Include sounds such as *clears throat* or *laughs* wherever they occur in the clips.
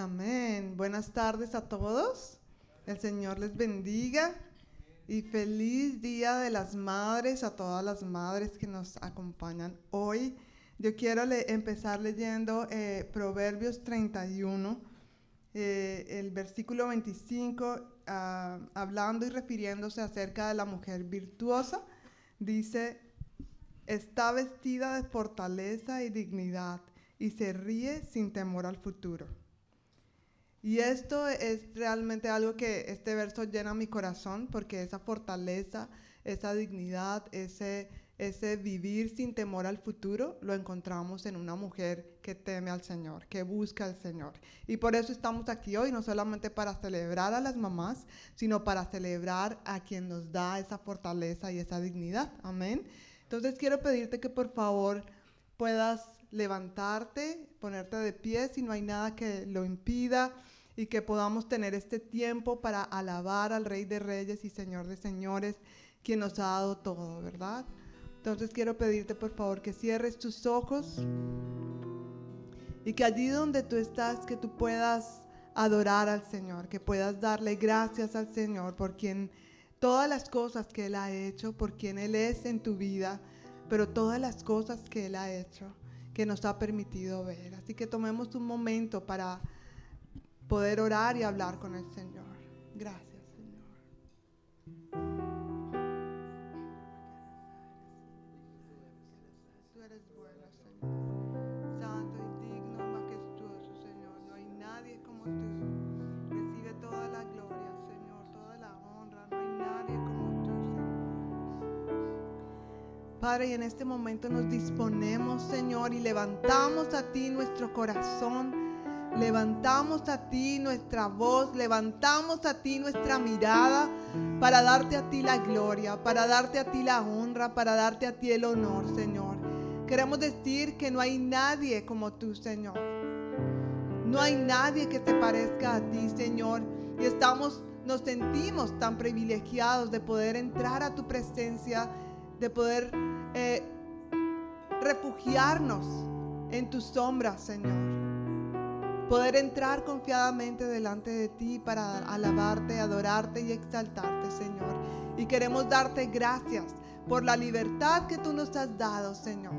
Amén. Buenas tardes a todos. El Señor les bendiga. Y feliz Día de las Madres a todas las madres que nos acompañan hoy. Yo quiero empezar leyendo eh, Proverbios 31, eh, el versículo 25, ah, hablando y refiriéndose acerca de la mujer virtuosa. Dice, está vestida de fortaleza y dignidad y se ríe sin temor al futuro. Y esto es realmente algo que este verso llena mi corazón porque esa fortaleza, esa dignidad, ese, ese vivir sin temor al futuro lo encontramos en una mujer que teme al Señor, que busca al Señor. Y por eso estamos aquí hoy, no solamente para celebrar a las mamás, sino para celebrar a quien nos da esa fortaleza y esa dignidad. Amén. Entonces quiero pedirte que por favor puedas levantarte, ponerte de pie si no hay nada que lo impida y que podamos tener este tiempo para alabar al Rey de Reyes y Señor de Señores, quien nos ha dado todo, ¿verdad? Entonces quiero pedirte por favor que cierres tus ojos y que allí donde tú estás, que tú puedas adorar al Señor, que puedas darle gracias al Señor por quien todas las cosas que Él ha hecho, por quien Él es en tu vida, pero todas las cosas que Él ha hecho, que nos ha permitido ver. Así que tomemos un momento para poder orar y hablar con el Señor. Gracias, Señor. Tú eres bueno, Señor. Santo y digno, majestuoso, Señor. No hay nadie como tú. Recibe toda la gloria, Señor, toda la honra. No hay nadie como tú, Señor. Padre, y en este momento nos disponemos, Señor, y levantamos a ti nuestro corazón Levantamos a ti nuestra voz, levantamos a ti nuestra mirada para darte a ti la gloria, para darte a ti la honra, para darte a ti el honor, Señor. Queremos decir que no hay nadie como tú, Señor. No hay nadie que te parezca a ti, Señor. Y estamos, nos sentimos tan privilegiados de poder entrar a tu presencia, de poder eh, refugiarnos en tu sombra, Señor poder entrar confiadamente delante de ti para alabarte, adorarte y exaltarte, Señor. Y queremos darte gracias por la libertad que tú nos has dado, Señor.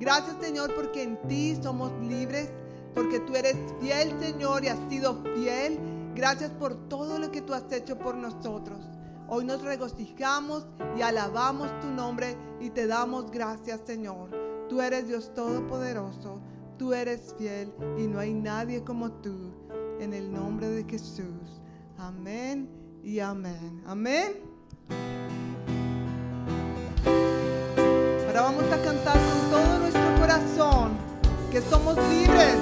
Gracias, Señor, porque en ti somos libres, porque tú eres fiel, Señor, y has sido fiel. Gracias por todo lo que tú has hecho por nosotros. Hoy nos regocijamos y alabamos tu nombre y te damos gracias, Señor. Tú eres Dios Todopoderoso tú eres fiel y no hay nadie como tú. En el nombre de Jesús. Amén y amén. Amén. Ahora vamos a cantar con todo nuestro corazón que somos libres.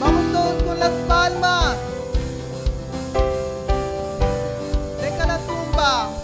Vamos todos con las palmas. Deja la tumba.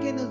Que nos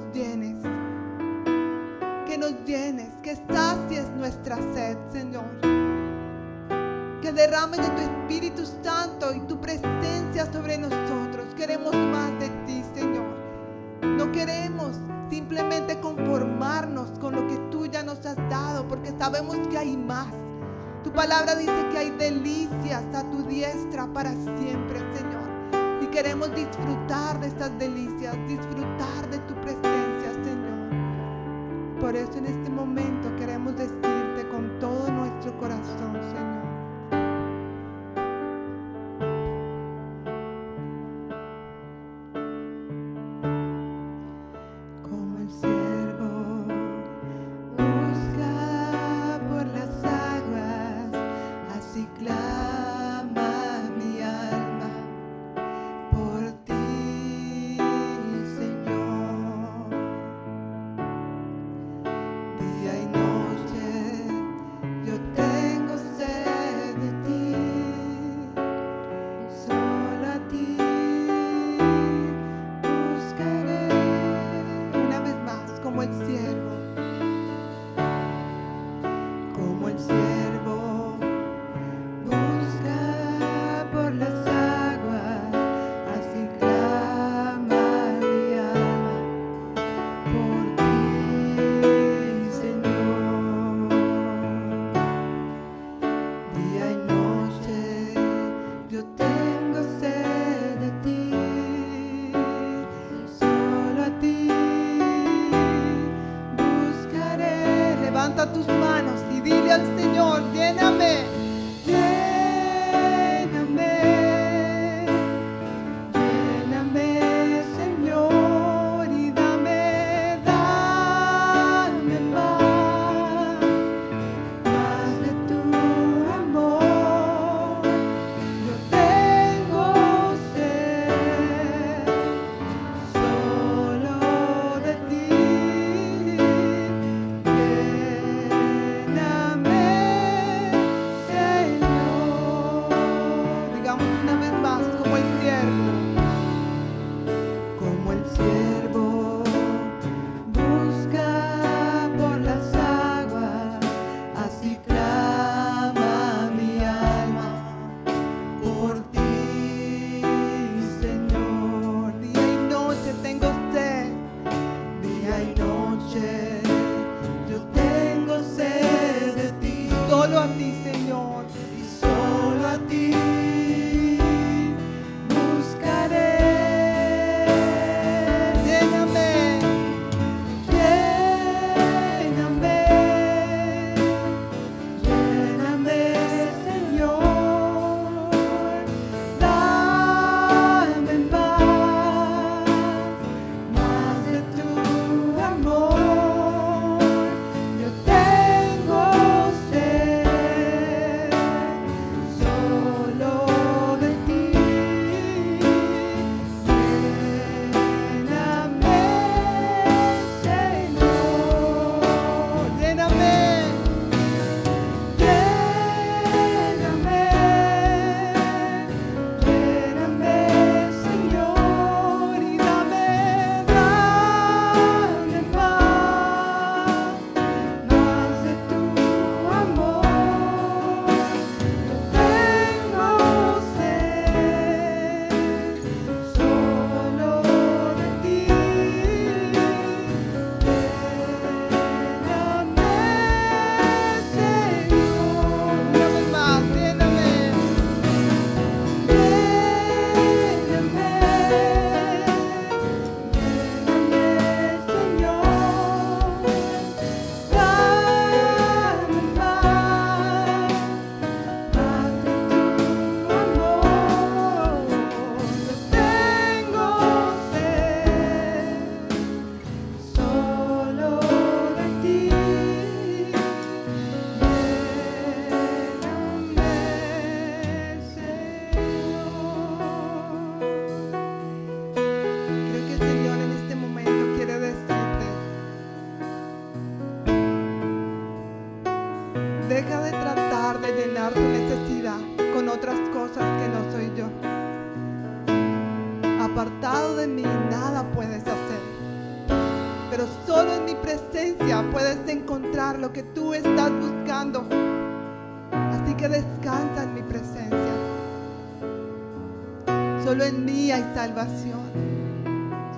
Solo en mí hay salvación.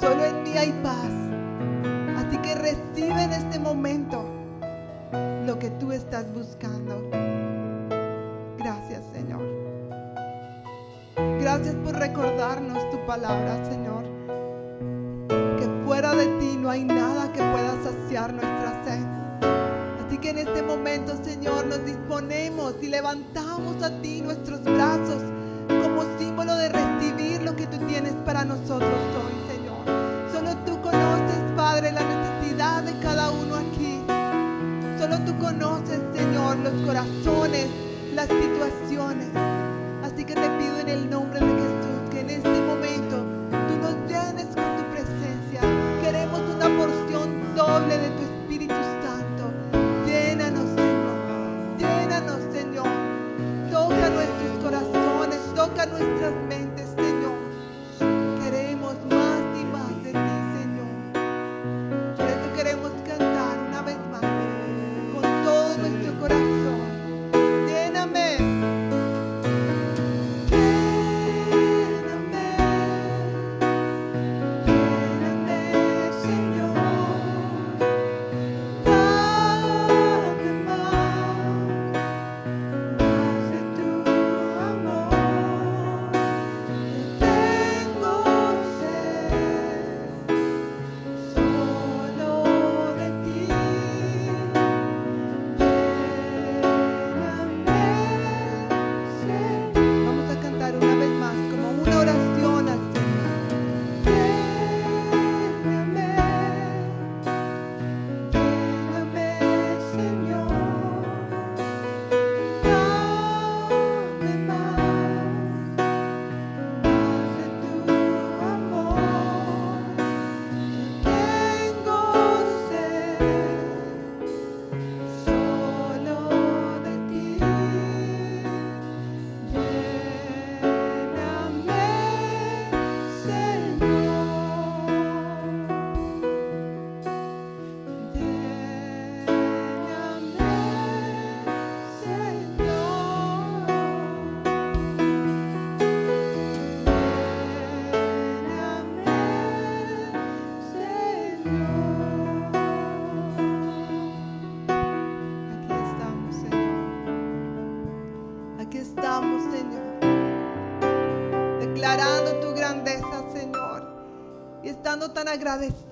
Solo en mí hay paz. Así que recibe en este momento lo que tú estás buscando. Gracias, Señor. Gracias por recordarnos tu palabra, Señor. Que fuera de ti no hay nada que pueda saciar nuestra sed. Así que en este momento, Señor, nos disponemos y levantamos a ti nuestros brazos como símbolo de lo que tú tienes para nosotros hoy, Señor. Solo tú conoces, Padre, la necesidad de cada uno aquí. Solo tú conoces, Señor, los corazones, las situaciones. Así que te pido en el nombre de Jesús que en este momento tú nos llenes con tu presencia. Queremos una porción doble de tu Espíritu Santo. Llénanos, Señor. Llénanos, Señor. Toca nuestros corazones, toca nuestras mentes, estando tan agradecidos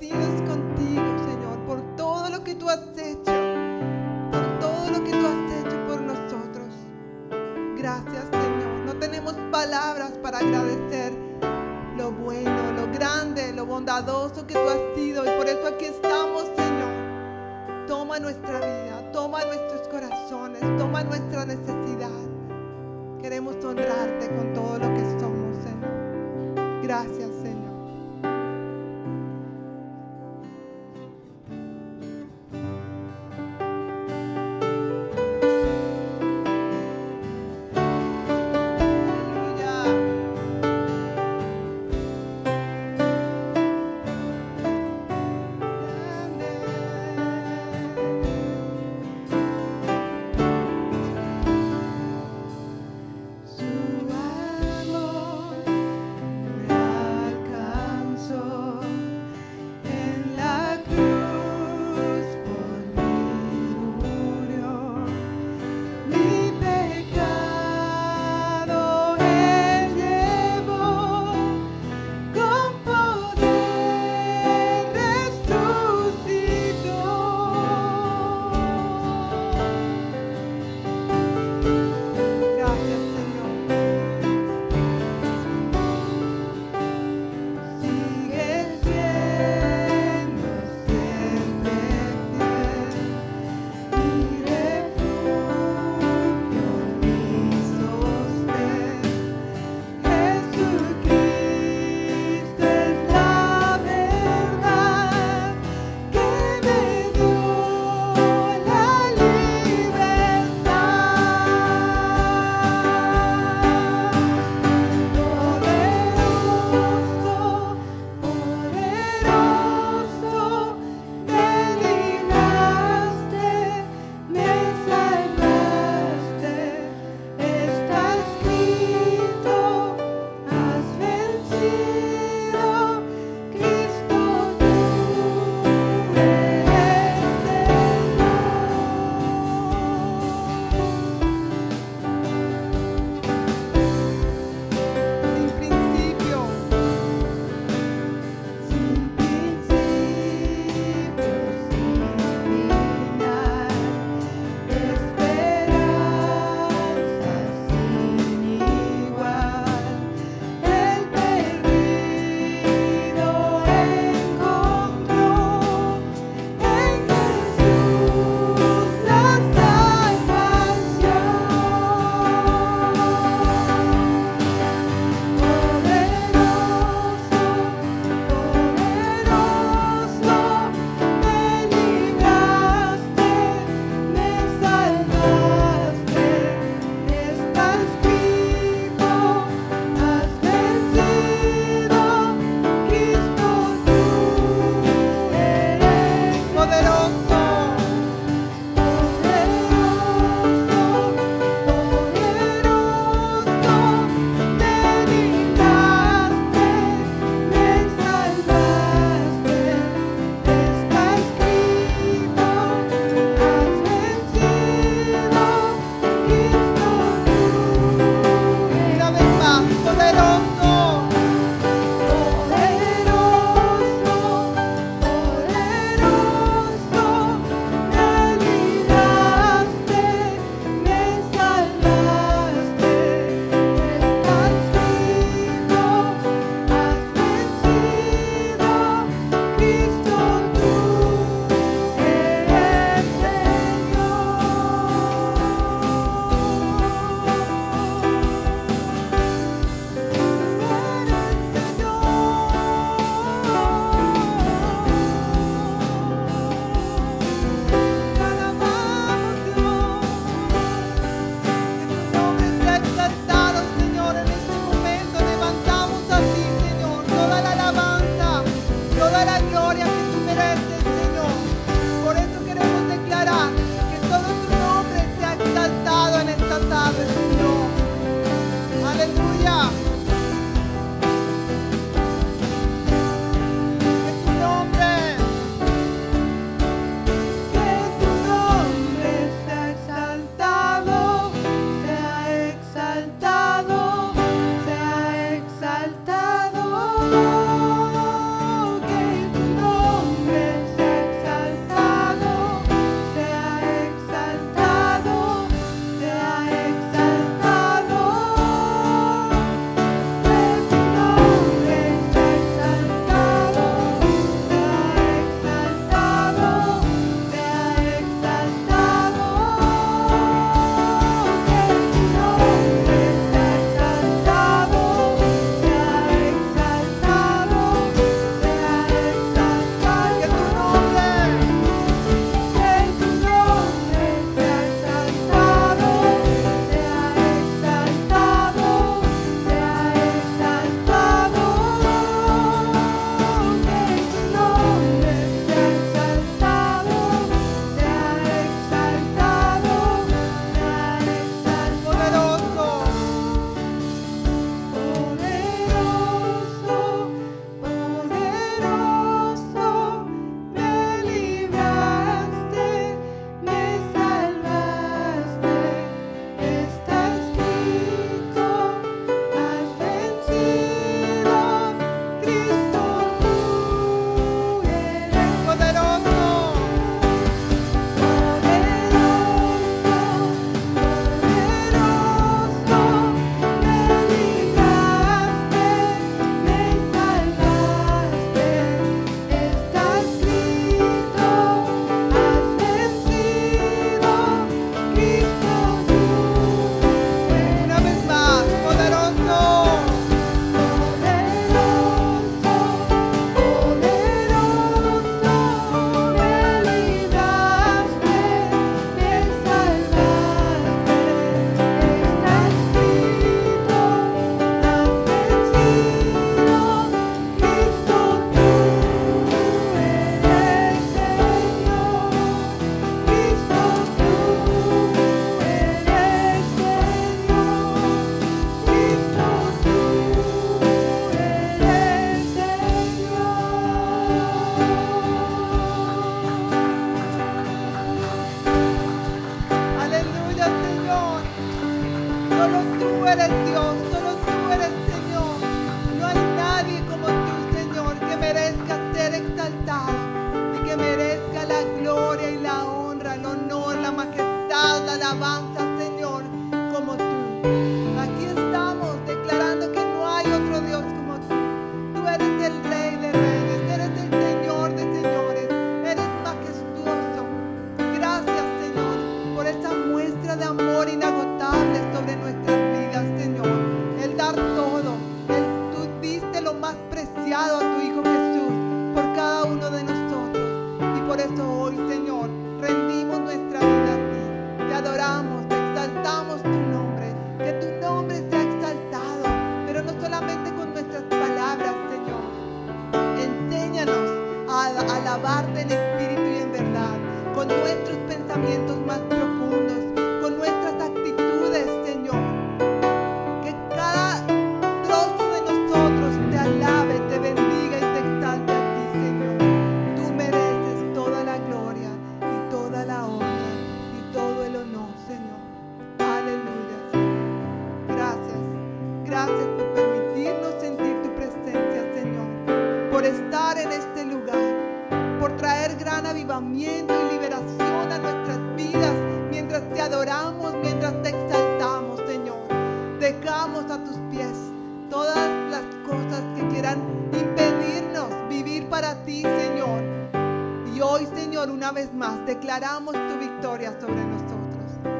vez más, declaramos tu victoria sobre nosotros.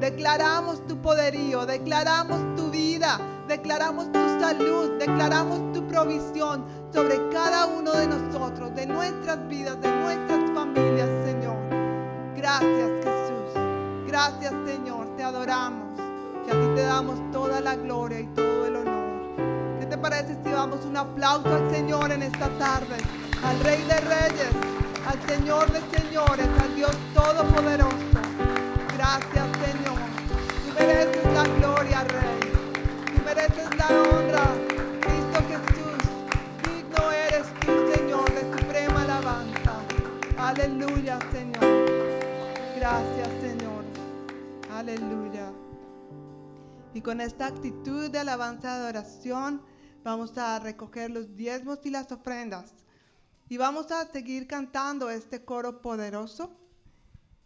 Declaramos tu poderío, declaramos tu vida, declaramos tu salud, declaramos tu provisión sobre cada uno de nosotros, de nuestras vidas, de nuestras familias, Señor. Gracias, Jesús. Gracias, Señor. Te adoramos. Que a ti te damos toda la gloria y todo el honor. ¿Qué te parece si damos un aplauso al Señor en esta tarde? Al Rey de Reyes, al Señor de Señores, al Dios Todopoderoso. Gracias, Señor. Tú mereces la gloria, Rey. Tú mereces la honra. Cristo Jesús, digno eres tú, Señor, de suprema alabanza. Aleluya, Señor. Gracias, Señor. Aleluya. Y con esta actitud de alabanza y adoración, vamos a recoger los diezmos y las ofrendas. Y vamos a seguir cantando este coro poderoso.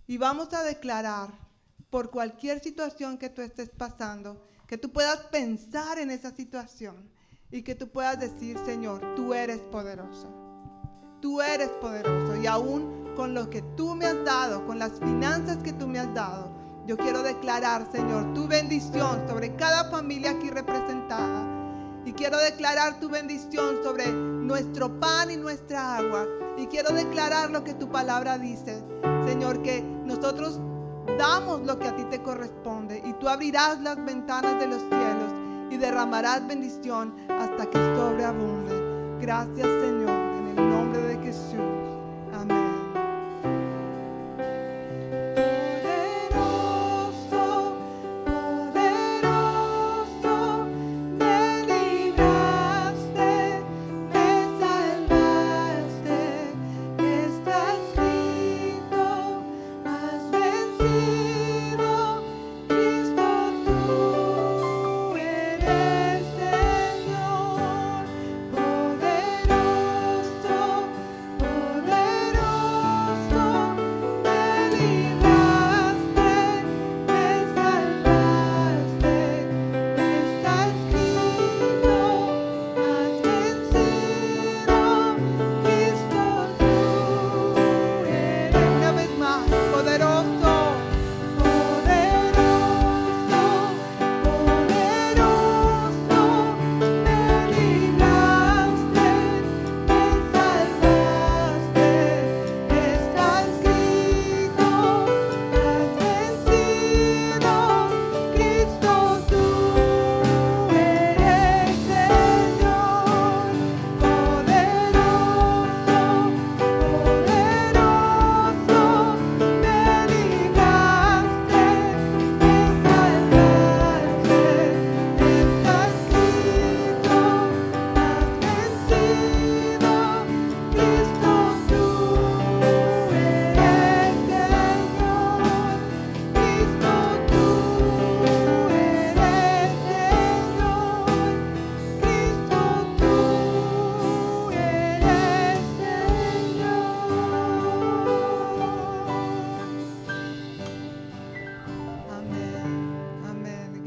Y vamos a declarar por cualquier situación que tú estés pasando, que tú puedas pensar en esa situación y que tú puedas decir, Señor, tú eres poderoso. Tú eres poderoso y aún con lo que tú me has dado, con las finanzas que tú me has dado, yo quiero declarar, Señor, tu bendición sobre cada familia aquí representada. Quiero declarar tu bendición sobre nuestro pan y nuestra agua. Y quiero declarar lo que tu palabra dice, Señor, que nosotros damos lo que a ti te corresponde. Y tú abrirás las ventanas de los cielos y derramarás bendición hasta que sobreabunde. Gracias, Señor, en el nombre de Jesús.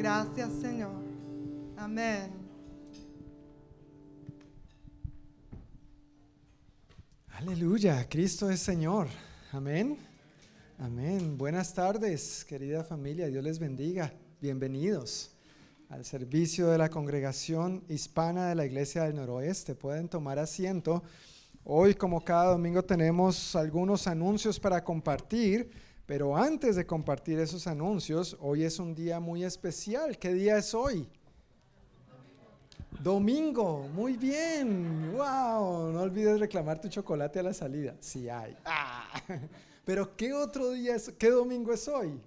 Gracias, Señor. Amén. Aleluya, Cristo es Señor. Amén. Amén. Buenas tardes, querida familia. Dios les bendiga. Bienvenidos al servicio de la congregación hispana de la Iglesia del Noroeste. Pueden tomar asiento. Hoy, como cada domingo, tenemos algunos anuncios para compartir, pero antes de compartir esos anuncios, hoy es un día muy especial. ¿Qué día es hoy? Domingo, muy bien. Wow, no olvides reclamar tu chocolate a la salida. Si sí hay. Ah. *laughs* Pero ¿qué otro día es? ¿Qué domingo es hoy?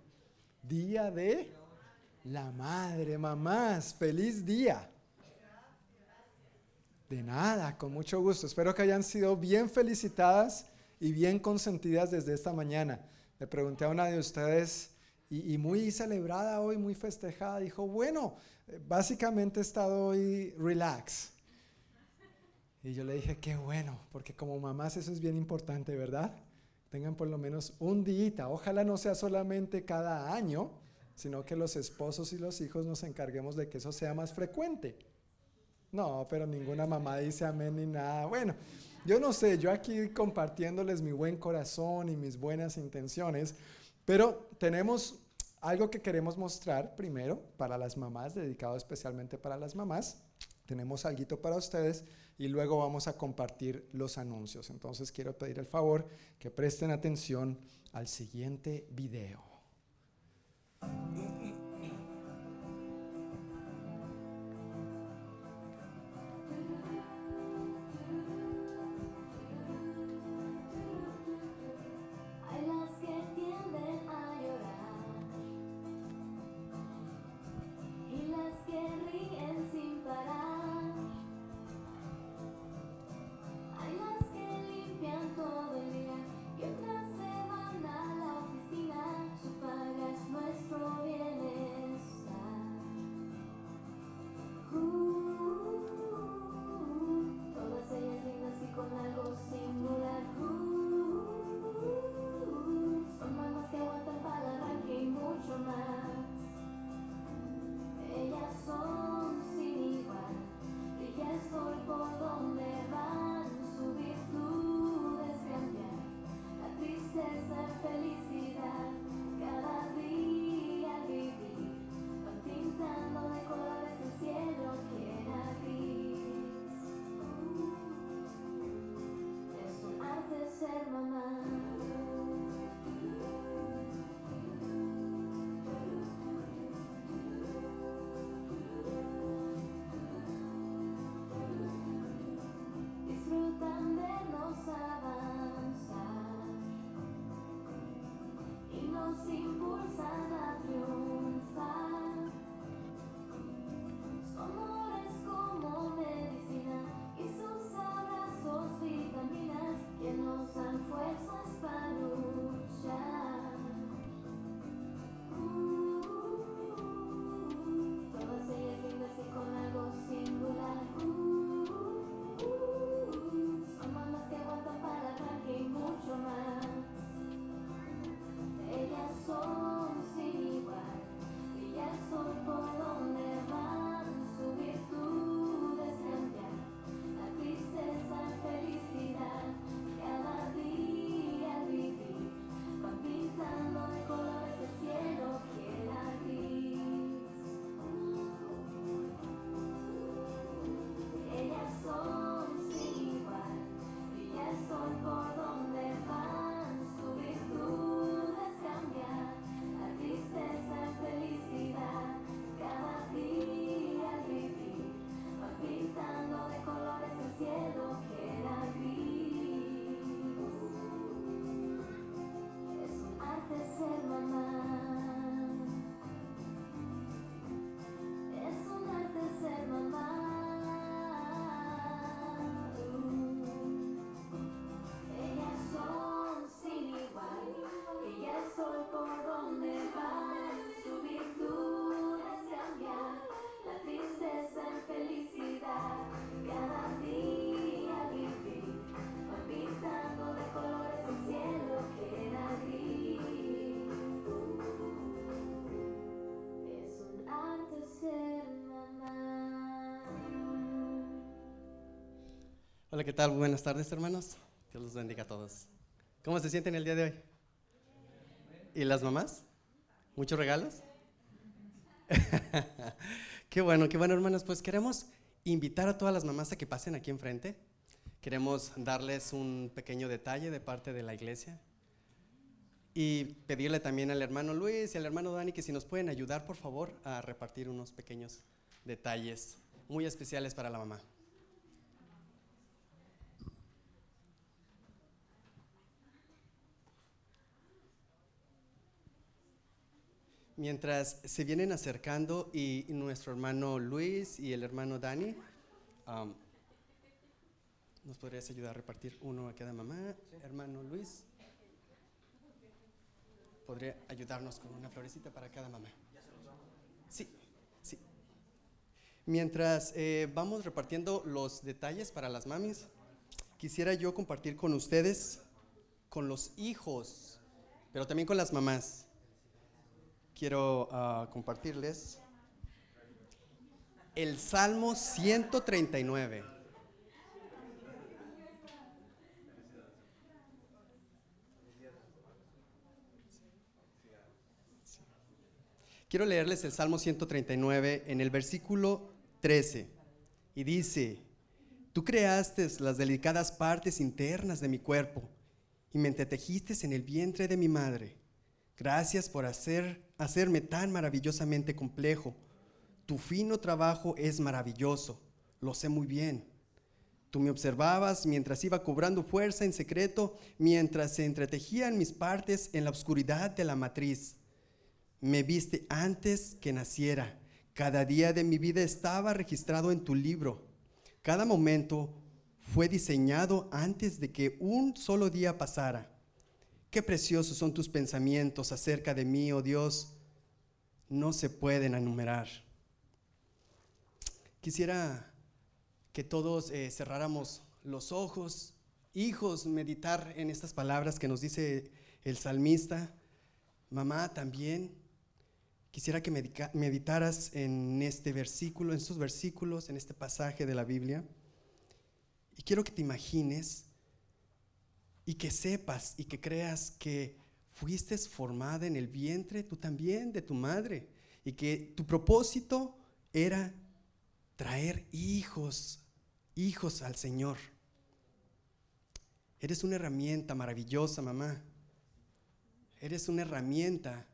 Día de la madre, mamás. Feliz día. De nada, con mucho gusto. Espero que hayan sido bien felicitadas y bien consentidas desde esta mañana. Le pregunté a una de ustedes y, muy celebrada hoy, muy festejada. Dijo, bueno, básicamente he estado hoy relax. Y yo le dije, qué bueno, porque como mamás eso es bien importante, ¿verdad? Tengan por lo menos un día, ojalá no sea solamente cada año, sino que los esposos y los hijos nos encarguemos de que eso sea más frecuente. No, pero ninguna mamá dice amén ni nada. Bueno, yo no sé, yo aquí compartiéndoles mi buen corazón y mis buenas intenciones, pero tenemos algo que queremos mostrar primero para las mamás, dedicado especialmente para las mamás. Tenemos algo para ustedes y luego vamos a compartir los anuncios. Entonces quiero pedir el favor que presten atención al siguiente video. Hola, ¿qué tal? Buenas tardes, hermanos. Dios los bendiga a todos. ¿Cómo se sienten el día de hoy? ¿Y las mamás? ¿Muchos regalos? *laughs* qué bueno, qué bueno, hermanos. Pues queremos invitar a todas las mamás a que pasen aquí enfrente. Queremos darles un pequeño detalle de parte de la iglesia y pedirle también al hermano Luis y al hermano Dani que si nos pueden ayudar, por favor, a repartir unos pequeños detalles muy especiales para la mamá. Mientras se vienen acercando y, nuestro hermano Luis y el hermano Dani, um, ¿nos podrías ayudar a repartir uno a cada mamá? Hermano Luis, ¿podría ayudarnos con una florecita para cada mamá? Sí, sí. Mientras eh, vamos repartiendo los detalles para las mamis, quisiera yo compartir con ustedes, con los hijos, pero también con las mamás quiero uh, compartirles el Salmo 139. Quiero leerles el Salmo 139 en el versículo 13 y dice, Tú creaste las delicadas partes internas de mi cuerpo y me entretejiste en el vientre de mi madre. Gracias por hacer, hacerme tan maravillosamente complejo. Tu fino trabajo es maravilloso, lo sé muy bien. Tú me observabas mientras iba cobrando fuerza en secreto, mientras se entretejían mis partes en la oscuridad de la matriz. Me viste antes que naciera. Cada día de mi vida estaba registrado en tu libro. Cada momento fue diseñado antes de que un solo día pasara. Qué preciosos son tus pensamientos acerca de mí, oh Dios. No se pueden enumerar. Quisiera que todos eh, cerráramos los ojos, hijos, meditar en estas palabras que nos dice el salmista. Mamá también. Quisiera que meditaras en este versículo, en estos versículos, en este pasaje de la Biblia. Y quiero que te imagines y que sepas y que creas que fuiste formada en el vientre tú también de tu madre y que tu propósito era traer hijos, hijos al Señor. Eres una herramienta maravillosa, mamá. Eres una herramienta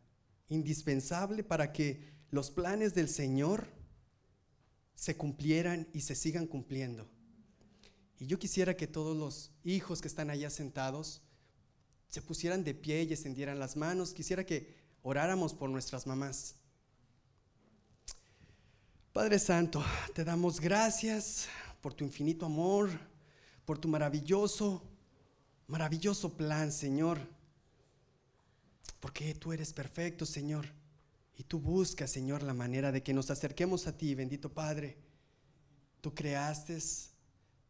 indispensable para que los planes del Señor se cumplieran y se sigan cumpliendo. Y yo quisiera que todos los hijos que están allá sentados se pusieran de pie y extendieran las manos. Quisiera que oráramos por nuestras mamás. Padre Santo, te damos gracias por tu infinito amor, por tu maravilloso, maravilloso plan, Señor. Porque tú eres perfecto, Señor. Y tú buscas, Señor, la manera de que nos acerquemos a ti, bendito Padre. Tú creaste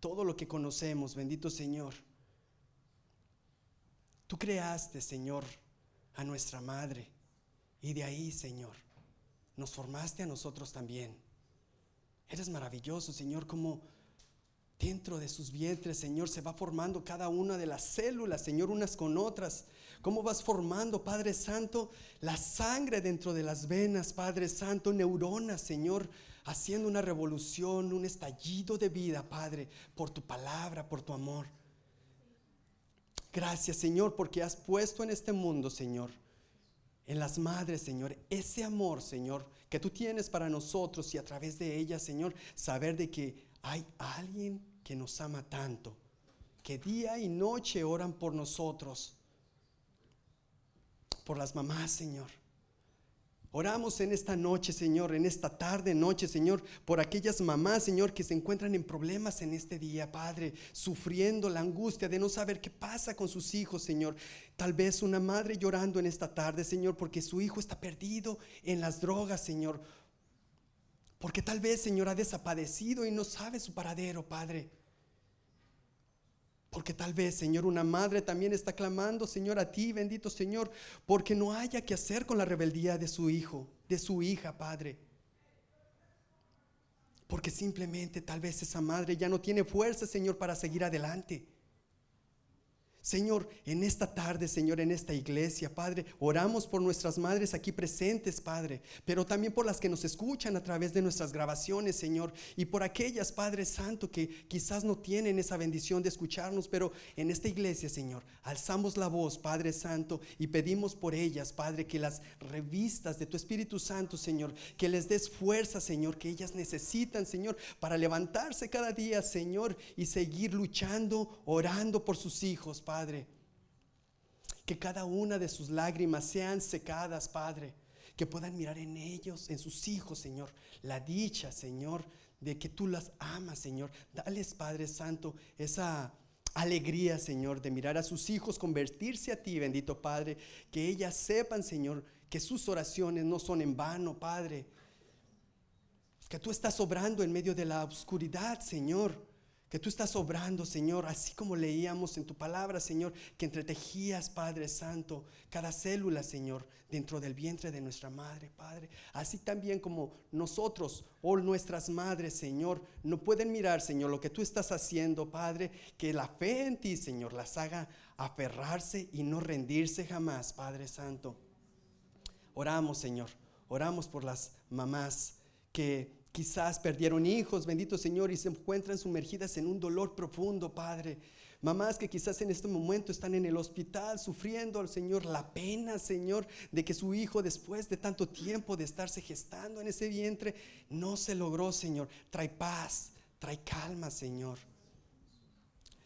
todo lo que conocemos, bendito Señor. Tú creaste, Señor, a nuestra madre y de ahí, Señor, nos formaste a nosotros también. Eres maravilloso, Señor, como dentro de sus vientres, Señor, se va formando cada una de las células, Señor, unas con otras. Cómo vas formando, Padre Santo, la sangre dentro de las venas, Padre Santo, neuronas, Señor, haciendo una revolución, un estallido de vida, Padre, por tu palabra, por tu amor. Gracias, Señor, porque has puesto en este mundo, Señor, en las madres, Señor, ese amor, Señor, que tú tienes para nosotros y a través de ellas, Señor, saber de que hay alguien que nos ama tanto, que día y noche oran por nosotros, por las mamás, Señor Oramos en esta noche, Señor, en esta tarde, noche, Señor, por aquellas mamás, Señor, que se encuentran en problemas en este día, Padre, sufriendo la angustia de no saber qué pasa con sus hijos, Señor. Tal vez una madre llorando en esta tarde, Señor, porque su hijo está perdido en las drogas, Señor. Porque tal vez, Señor, ha desaparecido y no sabe su paradero, Padre. Porque tal vez, Señor, una madre también está clamando, Señor, a ti, bendito Señor, porque no haya que hacer con la rebeldía de su hijo, de su hija, Padre. Porque simplemente tal vez esa madre ya no tiene fuerza, Señor, para seguir adelante. Señor, en esta tarde, Señor, en esta iglesia, Padre, oramos por nuestras madres aquí presentes, Padre, pero también por las que nos escuchan a través de nuestras grabaciones, Señor, y por aquellas, Padre Santo, que quizás no tienen esa bendición de escucharnos, pero en esta iglesia, Señor, alzamos la voz, Padre Santo, y pedimos por ellas, Padre, que las revistas de tu Espíritu Santo, Señor, que les des fuerza, Señor, que ellas necesitan, Señor, para levantarse cada día, Señor, y seguir luchando, orando por sus hijos, Padre. Que cada una de sus lágrimas sean secadas, Padre. Que puedan mirar en ellos, en sus hijos, Señor, la dicha, Señor, de que tú las amas, Señor. Dales, Padre Santo, esa alegría, Señor, de mirar a sus hijos convertirse a ti, bendito Padre. Que ellas sepan, Señor, que sus oraciones no son en vano, Padre. Que tú estás obrando en medio de la oscuridad, Señor que tú estás obrando, Señor, así como leíamos en tu palabra, Señor, que entretejías, Padre Santo, cada célula, Señor, dentro del vientre de nuestra madre, Padre. Así también como nosotros o nuestras madres, Señor, no pueden mirar, Señor, lo que tú estás haciendo, Padre, que la fe en ti, Señor, las haga aferrarse y no rendirse jamás, Padre Santo. Oramos, Señor, oramos por las mamás que quizás perdieron hijos, bendito Señor, y se encuentran sumergidas en un dolor profundo, Padre. Mamás que quizás en este momento están en el hospital sufriendo al Señor la pena, Señor, de que su hijo después de tanto tiempo de estarse gestando en ese vientre, no se logró, Señor. Trae paz, trae calma, Señor.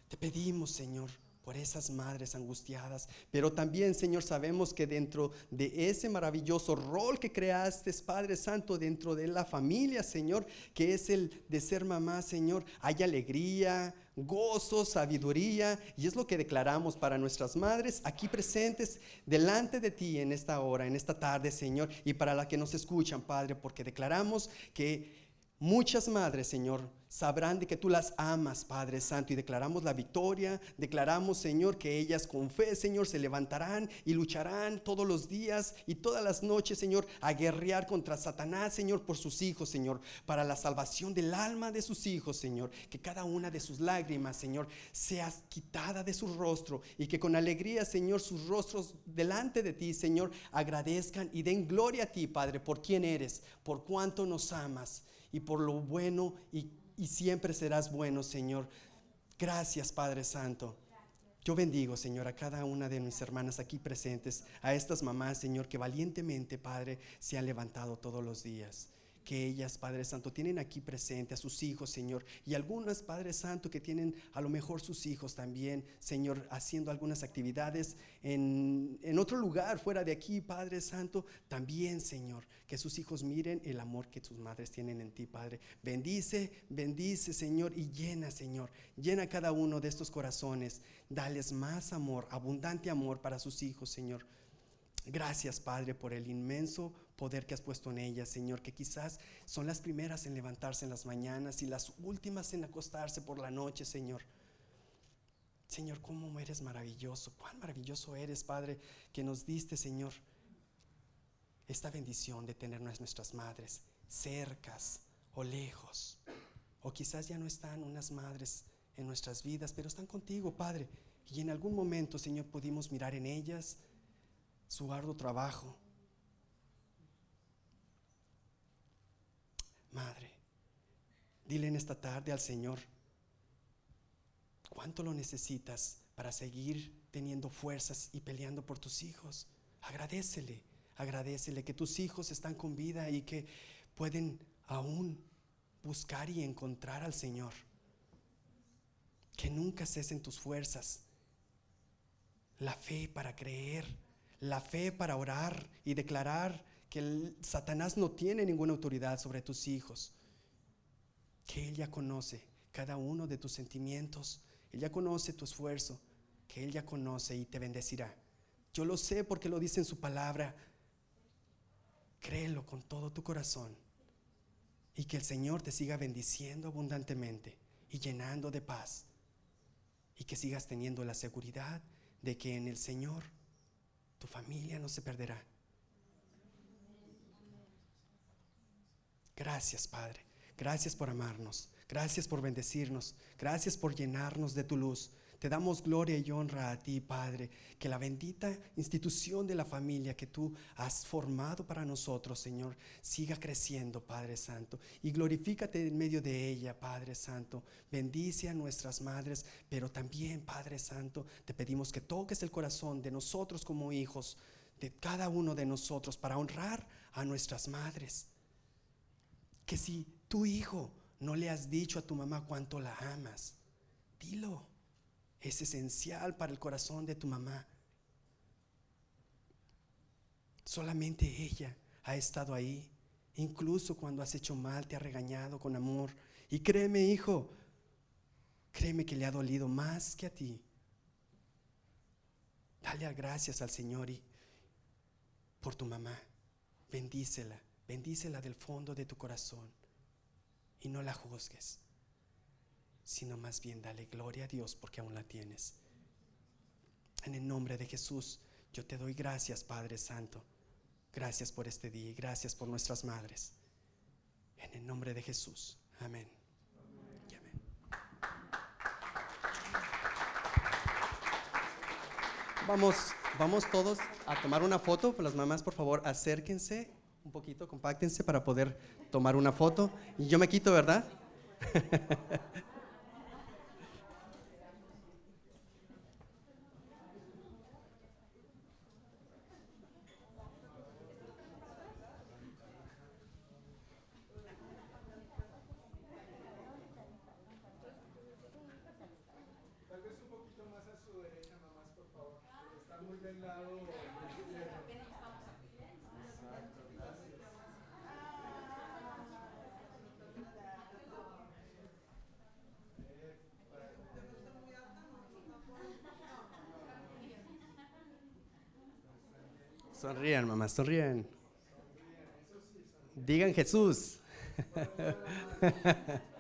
Te pedimos, Señor, por esas madres angustiadas. Pero también, Señor, sabemos que dentro de ese maravilloso rol que creaste, Padre Santo, dentro de la familia, Señor, que es el de ser mamá, Señor, hay alegría, gozo, sabiduría, y es lo que declaramos para nuestras madres aquí presentes delante de ti en esta hora, en esta tarde, Señor, y para las que nos escuchan, Padre, porque declaramos que Muchas madres, Señor, sabrán de que tú las amas, Padre Santo, y declaramos la victoria, declaramos, Señor, que ellas con fe, Señor, se levantarán y lucharán todos los días y todas las noches, Señor, a guerrear contra Satanás, Señor, por sus hijos, Señor, para la salvación del alma de sus hijos, Señor, que cada una de sus lágrimas, Señor, sea quitada de su rostro y que con alegría, Señor, sus rostros delante de ti, Señor, agradezcan y den gloria a ti, Padre, por quien eres, por cuánto nos amas y por lo bueno y, siempre serás bueno, Señor. Gracias, Padre Santo. Yo bendigo, Señor, a cada una de mis hermanas aquí presentes, a estas mamás, Señor, que valientemente, Padre, se han levantado todos los días que ellas, Padre Santo, tienen aquí presente a sus hijos, Señor, y algunas, Padre Santo, que tienen a lo mejor sus hijos también, Señor, haciendo algunas actividades en, en otro lugar fuera de aquí, Padre Santo, también, Señor, que sus hijos miren el amor que sus madres tienen en ti, Padre. Bendice, bendice, Señor, y llena, Señor, llena cada uno de estos corazones, dales más amor, abundante amor para sus hijos, Señor. Gracias, Padre, por el inmenso poder que has puesto en ellas, Señor, que quizás son las primeras en levantarse en las mañanas y las últimas en acostarse por la noche, Señor. Señor, cómo eres maravilloso, cuán maravilloso eres, Padre, que nos diste, Señor, esta bendición de tener nuestras madres cercas o lejos. O quizás ya no están unas madres en nuestras vidas, pero están contigo, Padre. Y en algún momento, Señor, pudimos mirar en ellas su arduo trabajo, Madre, dile en esta tarde al Señor, ¿cuánto lo necesitas para seguir teniendo fuerzas y peleando por tus hijos? Agradecele, agradecele que tus hijos están con vida y que pueden aún buscar y encontrar al Señor. Que nunca cesen tus fuerzas. La fe para creer, la fe para orar y declarar que Satanás no tiene ninguna autoridad sobre tus hijos, que Él ya conoce cada uno de tus sentimientos, Él ya conoce tu esfuerzo, que Él ya conoce y te bendecirá. Yo lo sé porque lo dice en su palabra. Créelo con todo tu corazón y que el Señor te siga bendiciendo abundantemente y llenando de paz y que sigas teniendo la seguridad de que en el Señor tu familia no se perderá Gracias, Padre. Gracias por amarnos. Gracias por bendecirnos. Gracias por llenarnos de tu luz. Te damos gloria y honra a ti, Padre, que la bendita institución de la familia que tú has formado para nosotros, Señor, siga creciendo, Padre Santo. Y glorifícate en medio de ella, Padre Santo. Bendice a nuestras madres, pero también, Padre Santo, te pedimos que toques el corazón de nosotros como hijos, de cada uno de nosotros, para honrar a nuestras madres. Que si tu hijo no le has dicho a tu mamá cuánto la amas, dilo es esencial para el corazón de tu mamá. Solamente ella ha estado ahí, incluso cuando has hecho mal, te ha regañado con amor. Y créeme, hijo, créeme que le ha dolido más que a ti. Dale gracias al Señor y por tu mamá. Bendícela, bendícela del fondo de tu corazón y no la juzgues sino más bien dale gloria a Dios porque aún la tienes. En el nombre de Jesús, yo te doy gracias, Padre Santo. Gracias por este día y gracias por nuestras madres. En el nombre de Jesús. Amén. Vamos, vamos todos a tomar una foto. Las mamás, por favor, acérquense un poquito, compáctense para poder tomar una foto. Y yo me quito, ¿verdad? *laughs* Sonrían, mamá, sonrían. Digan Jesús. *laughs*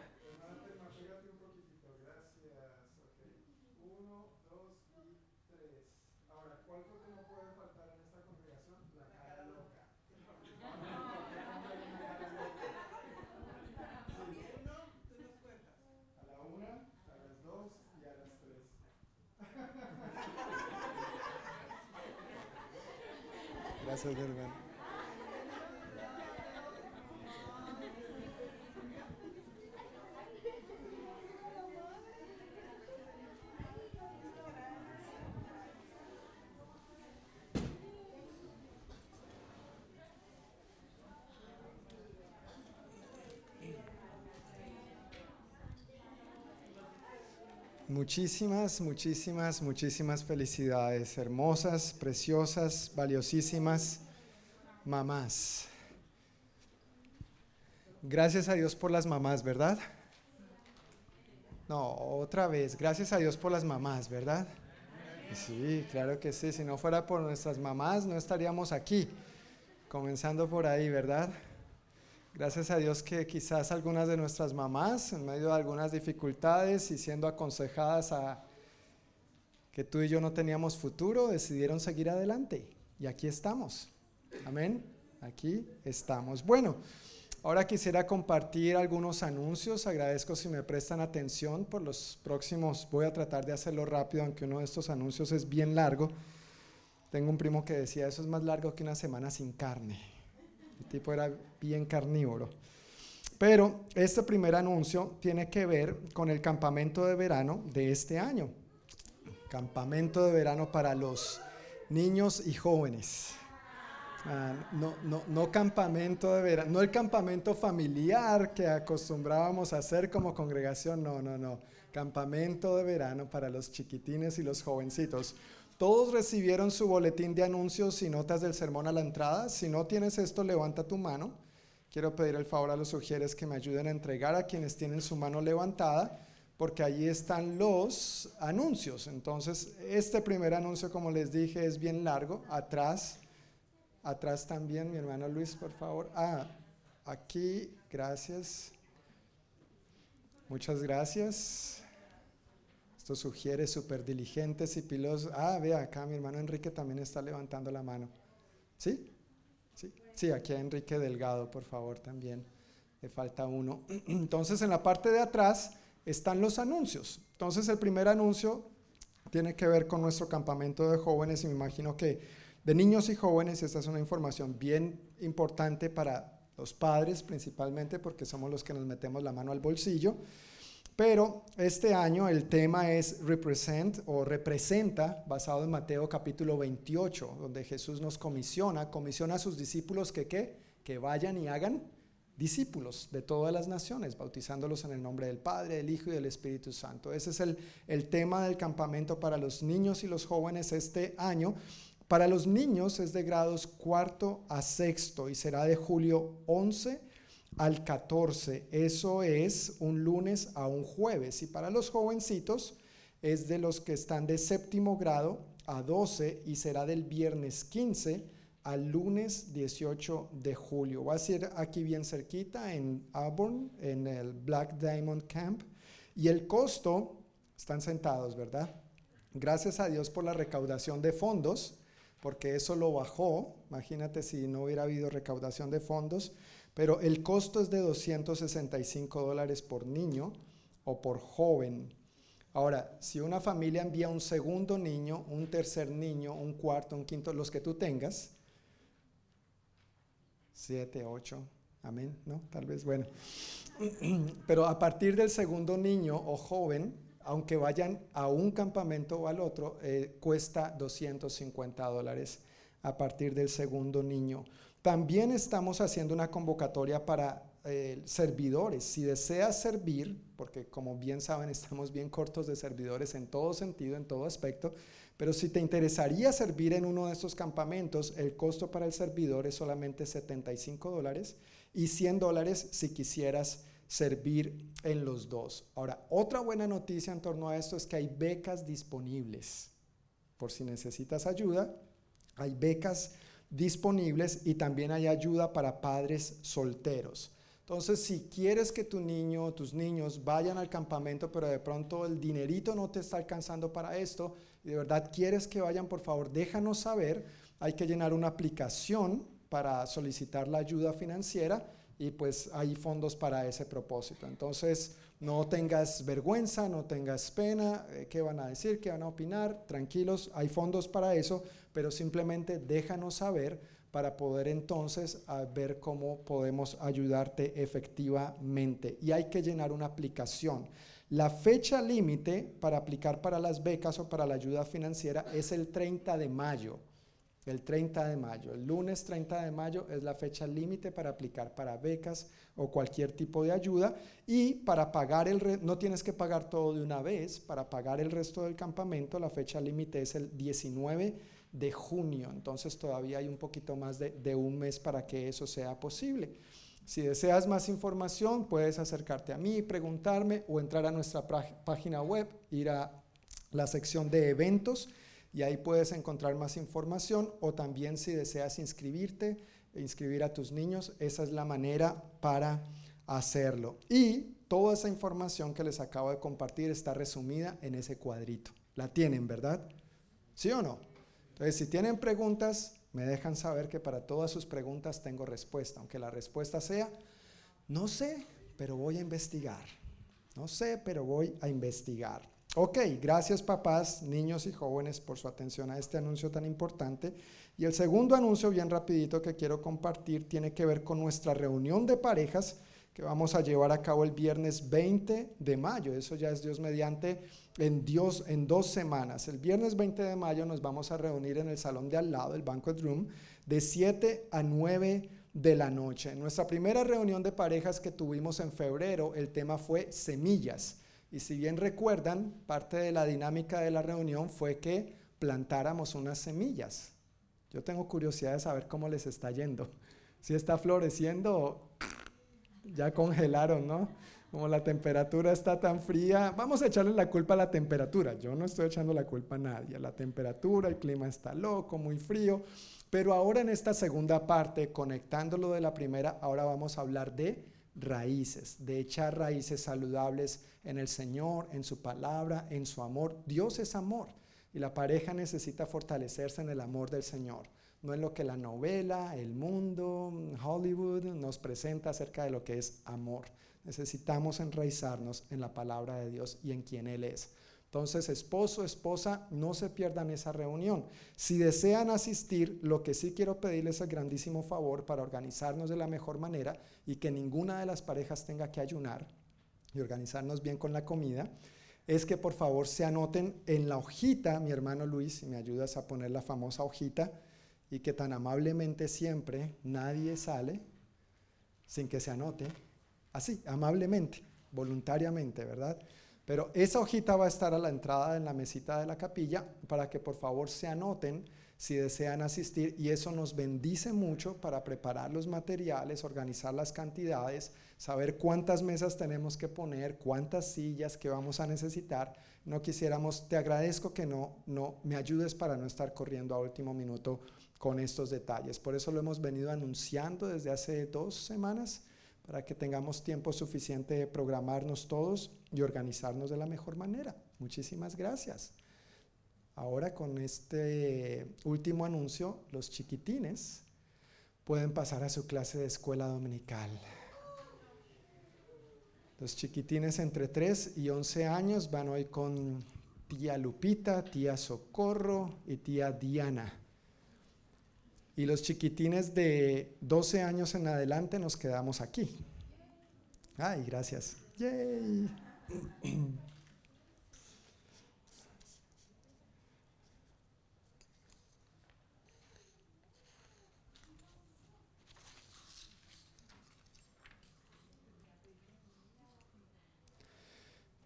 Muchísimas, muchísimas, muchísimas felicidades, hermosas, preciosas, valiosísimas mamás. Gracias a Dios por las mamás, ¿verdad? No, otra vez, gracias a Dios por las mamás, ¿verdad? Sí, claro que sí, si no fuera por nuestras mamás no estaríamos aquí, comenzando por ahí, ¿verdad? Gracias a Dios que quizás algunas de nuestras mamás, en medio de algunas dificultades y siendo aconsejadas a que tú y yo no teníamos futuro, decidieron seguir adelante. Y aquí estamos. Amén. Aquí estamos. Bueno, ahora quisiera compartir algunos anuncios. Agradezco si me prestan atención por los próximos. Voy a tratar de hacerlo rápido, aunque uno de estos anuncios es bien largo. Tengo un primo que decía, eso es más largo que una semana sin carne. El tipo era bien carnívoro. Pero este primer anuncio tiene que ver con el campamento de verano de este año. Campamento de verano para los niños y jóvenes. Ah, no, no, no campamento de verano, no el campamento familiar que acostumbrábamos a hacer como congregación, no, no, no. Campamento de verano para los chiquitines y los jovencitos. Todos recibieron su boletín de anuncios y notas del sermón a la entrada. Si no tienes esto, levanta tu mano. Quiero pedir el favor a los sugieres que me ayuden a entregar a quienes tienen su mano levantada, porque allí están los anuncios. Entonces, este primer anuncio, como les dije, es bien largo. Atrás, atrás también, mi hermano Luis, por favor. Ah, aquí, gracias. Muchas gracias. Esto sugiere súper diligentes y pilos. Ah, vea, acá mi hermano Enrique también está levantando la mano. ¿Sí? Sí, sí aquí a Enrique Delgado, por favor, también. Le falta uno. *clears throat* Entonces en la parte de atrás están los anuncios. Entonces el primer anuncio tiene que ver con nuestro campamento de jóvenes y me imagino que de niños y jóvenes esta es una información bien importante para los padres principalmente porque somos los que nos metemos la mano al bolsillo. Pero este año el tema es represent o representa, basado en Mateo capítulo 28, donde Jesús nos comisiona, comisiona a sus discípulos que ¿qué? que vayan y hagan discípulos de todas las naciones, bautizándolos en el nombre del Padre, del Hijo y del Espíritu Santo. Ese es el, el tema del campamento para los niños y los jóvenes este año. Para los niños es de grados cuarto a sexto y será de julio 11 al 14. Eso es un lunes a un jueves. Y para los jovencitos es de los que están de séptimo grado a 12 y será del viernes 15 al lunes 18 de julio. Va a ser aquí bien cerquita en Auburn, en el Black Diamond Camp. Y el costo, están sentados, ¿verdad? Gracias a Dios por la recaudación de fondos, porque eso lo bajó. Imagínate si no hubiera habido recaudación de fondos pero el costo es de 265 dólares por niño o por joven. Ahora, si una familia envía un segundo niño, un tercer niño, un cuarto, un quinto, los que tú tengas, siete, ocho, amén, ¿no? Tal vez, bueno. *clears throat* Pero a partir del segundo niño o joven, aunque vayan a un campamento o al otro, eh, cuesta 250 dólares a partir del segundo niño. También estamos haciendo una convocatoria para eh, servidores. Si deseas servir, porque como bien saben *laughs* estamos bien cortos de servidores en todo sentido, en todo aspecto, pero si te interesaría servir en uno de estos campamentos, el costo para el servidor es solamente 75 dólares y 100 dólares si quisieras servir en los dos. Ahora, otra buena noticia en torno a esto es que hay becas disponibles. Por si necesitas ayuda, hay becas disponibles y también hay ayuda para padres solteros. Entonces, si quieres que tu niño o tus niños vayan al campamento, pero de pronto el dinerito no te está alcanzando para esto, y de verdad quieres que vayan, por favor, déjanos saber. Hay que llenar una aplicación para solicitar la ayuda financiera y pues hay fondos para ese propósito. Entonces, no tengas vergüenza, no tengas pena, eh, qué van a decir, qué van a opinar, tranquilos, hay fondos para eso pero simplemente déjanos saber para poder entonces ver cómo podemos ayudarte efectivamente. Y hay que llenar una aplicación. La fecha límite para aplicar para las becas o para la ayuda financiera es el 30 de mayo. El 30 de mayo, el lunes 30 de mayo es la fecha límite para aplicar para becas o cualquier tipo de ayuda y para pagar el no tienes que pagar todo de una vez, para pagar el resto del campamento la fecha límite es el 19 de junio. Entonces todavía hay un poquito más de, un mes para que eso sea posible. Si deseas más información, puedes acercarte a mí, preguntarme o entrar a nuestra página web, ir a la sección de eventos y ahí puedes encontrar más información o también si deseas inscribirte, inscribir a tus niños, esa es la manera para hacerlo. Y toda esa información que les acabo de compartir está resumida en ese cuadrito. La tienen, ¿verdad? ¿Sí o no? Entonces, si tienen preguntas, me dejan saber que para todas sus preguntas tengo respuesta, aunque la respuesta sea, no sé, pero voy a investigar. No sé, pero voy a investigar. Ok, gracias papás, niños y jóvenes por su atención a este anuncio tan importante. Y el segundo anuncio, bien rapidito, que quiero compartir, tiene que ver con nuestra reunión de parejas que vamos a llevar a cabo el viernes 20 de mayo. Eso ya es Dios mediante en Dios en dos semanas. El viernes 20 de mayo nos vamos a reunir en el salón de al lado, el banquet room, de 7 a 9 de la noche. En nuestra primera reunión de parejas que tuvimos en febrero, el tema fue semillas. Y si bien recuerdan, parte de la dinámica de la reunión fue que plantáramos unas semillas. Yo tengo curiosidad de saber cómo les está yendo. *laughs* Si está floreciendo *laughs* ya congelaron, ¿no? Como la temperatura está tan fría, vamos a echarle la culpa a la temperatura. Yo no estoy echando la culpa a nadie. La temperatura, el clima está loco, muy frío. Pero ahora en esta segunda parte, conectándolo de la primera, ahora vamos a hablar de raíces, de echar raíces saludables en el Señor, en su palabra, en su amor. Dios es amor y la pareja necesita fortalecerse en el amor del Señor. no en lo que la novela, el mundo, Hollywood nos presenta acerca de lo que es amor. Necesitamos enraizarnos en la palabra de Dios y en quien Él es. Entonces, esposo, esposa, no se pierdan esa reunión. Si desean asistir, lo que sí quiero pedirles es el grandísimo favor para organizarnos de la mejor manera y que ninguna de las parejas tenga que ayunar y organizarnos bien con la comida, es que por favor se anoten en la hojita, mi hermano Luis, si me ayudas a poner la famosa hojita, y que tan amablemente siempre nadie sale sin que se anote, así, amablemente, voluntariamente, ¿verdad? Pero esa hojita va a estar a la entrada en la mesita de la capilla para que por favor se anoten si desean asistir y eso nos bendice mucho para preparar los materiales, organizar las cantidades, saber cuántas mesas tenemos que poner, cuántas sillas que vamos a necesitar. No quisiéramos, te agradezco que no, no me ayudes para no estar corriendo a último minuto con estos detalles. Por eso lo hemos venido anunciando desde hace dos semanas para que tengamos tiempo suficiente de programarnos todos y organizarnos de la mejor manera. Muchísimas gracias. Ahora con este último anuncio, los chiquitines pueden pasar a su clase de escuela dominical. Los chiquitines entre 3 y 11 años van hoy con tía Lupita, tía Socorro y tía Diana. Y los chiquitines de 12 años en adelante nos quedamos aquí. Ay, gracias. Yay. *clears throat*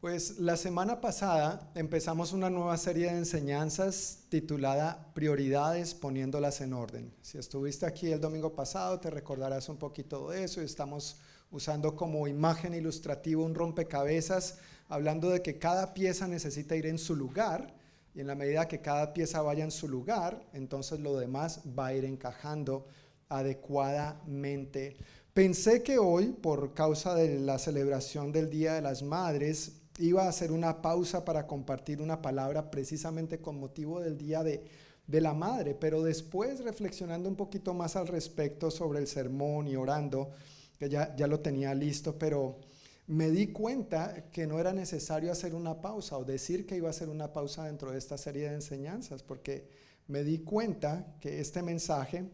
Pues la semana pasada empezamos una nueva serie de enseñanzas titulada Prioridades poniéndolas en orden. Si estuviste aquí el domingo pasado te recordarás un poquito de eso estamos usando como imagen ilustrativa un rompecabezas, hablando de que cada pieza necesita ir en su lugar y en la medida que cada pieza vaya en su lugar, entonces lo demás va a ir encajando adecuadamente. Pensé que hoy, por causa de la celebración del Día de las Madres, iba a hacer una pausa para compartir una palabra precisamente con motivo del Día de, la Madre, pero después reflexionando un poquito más al respecto sobre el sermón y orando, que ya, ya lo tenía listo, pero me di cuenta que no era necesario hacer una pausa o decir que iba a hacer una pausa dentro de esta serie de enseñanzas, porque me di cuenta que este mensaje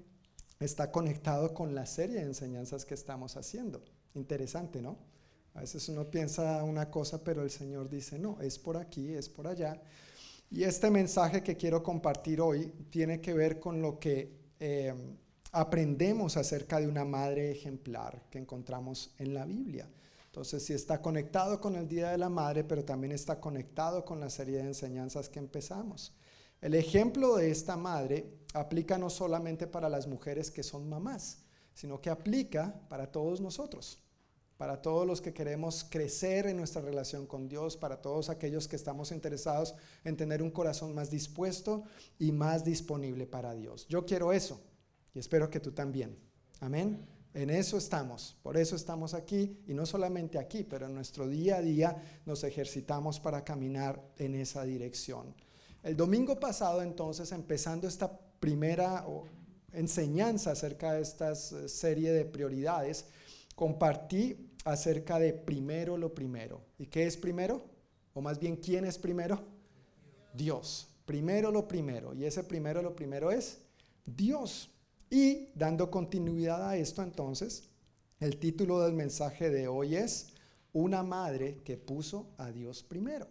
está conectado con la serie de enseñanzas que estamos haciendo. Interesante, ¿no? A veces uno piensa una cosa, pero el Señor dice, no, es por aquí, es por allá. Y este mensaje que quiero compartir hoy tiene que ver con lo que eh, aprendemos acerca de una madre ejemplar que encontramos en la Biblia. Entonces, sí está conectado con el Día de la Madre, pero también está conectado con la serie de enseñanzas que empezamos. El ejemplo de esta madre aplica no solamente para las mujeres que son mamás, sino que aplica para todos nosotros para todos los que queremos crecer en nuestra relación con Dios, para todos aquellos que estamos interesados en tener un corazón más dispuesto y más disponible para Dios. Yo quiero eso y espero que tú también. Amén. En eso estamos, por eso estamos aquí y no solamente aquí, pero en nuestro día a día nos ejercitamos para caminar en esa dirección. El domingo pasado entonces, empezando esta primera enseñanza acerca de esta eh, serie de prioridades, compartí acerca de primero lo primero. ¿Y qué es primero? O más bien, ¿quién es primero? Dios. Primero lo primero. Y ese primero lo primero es Dios. Y dando continuidad a esto entonces, el título del mensaje de hoy es Una madre que puso a Dios primero.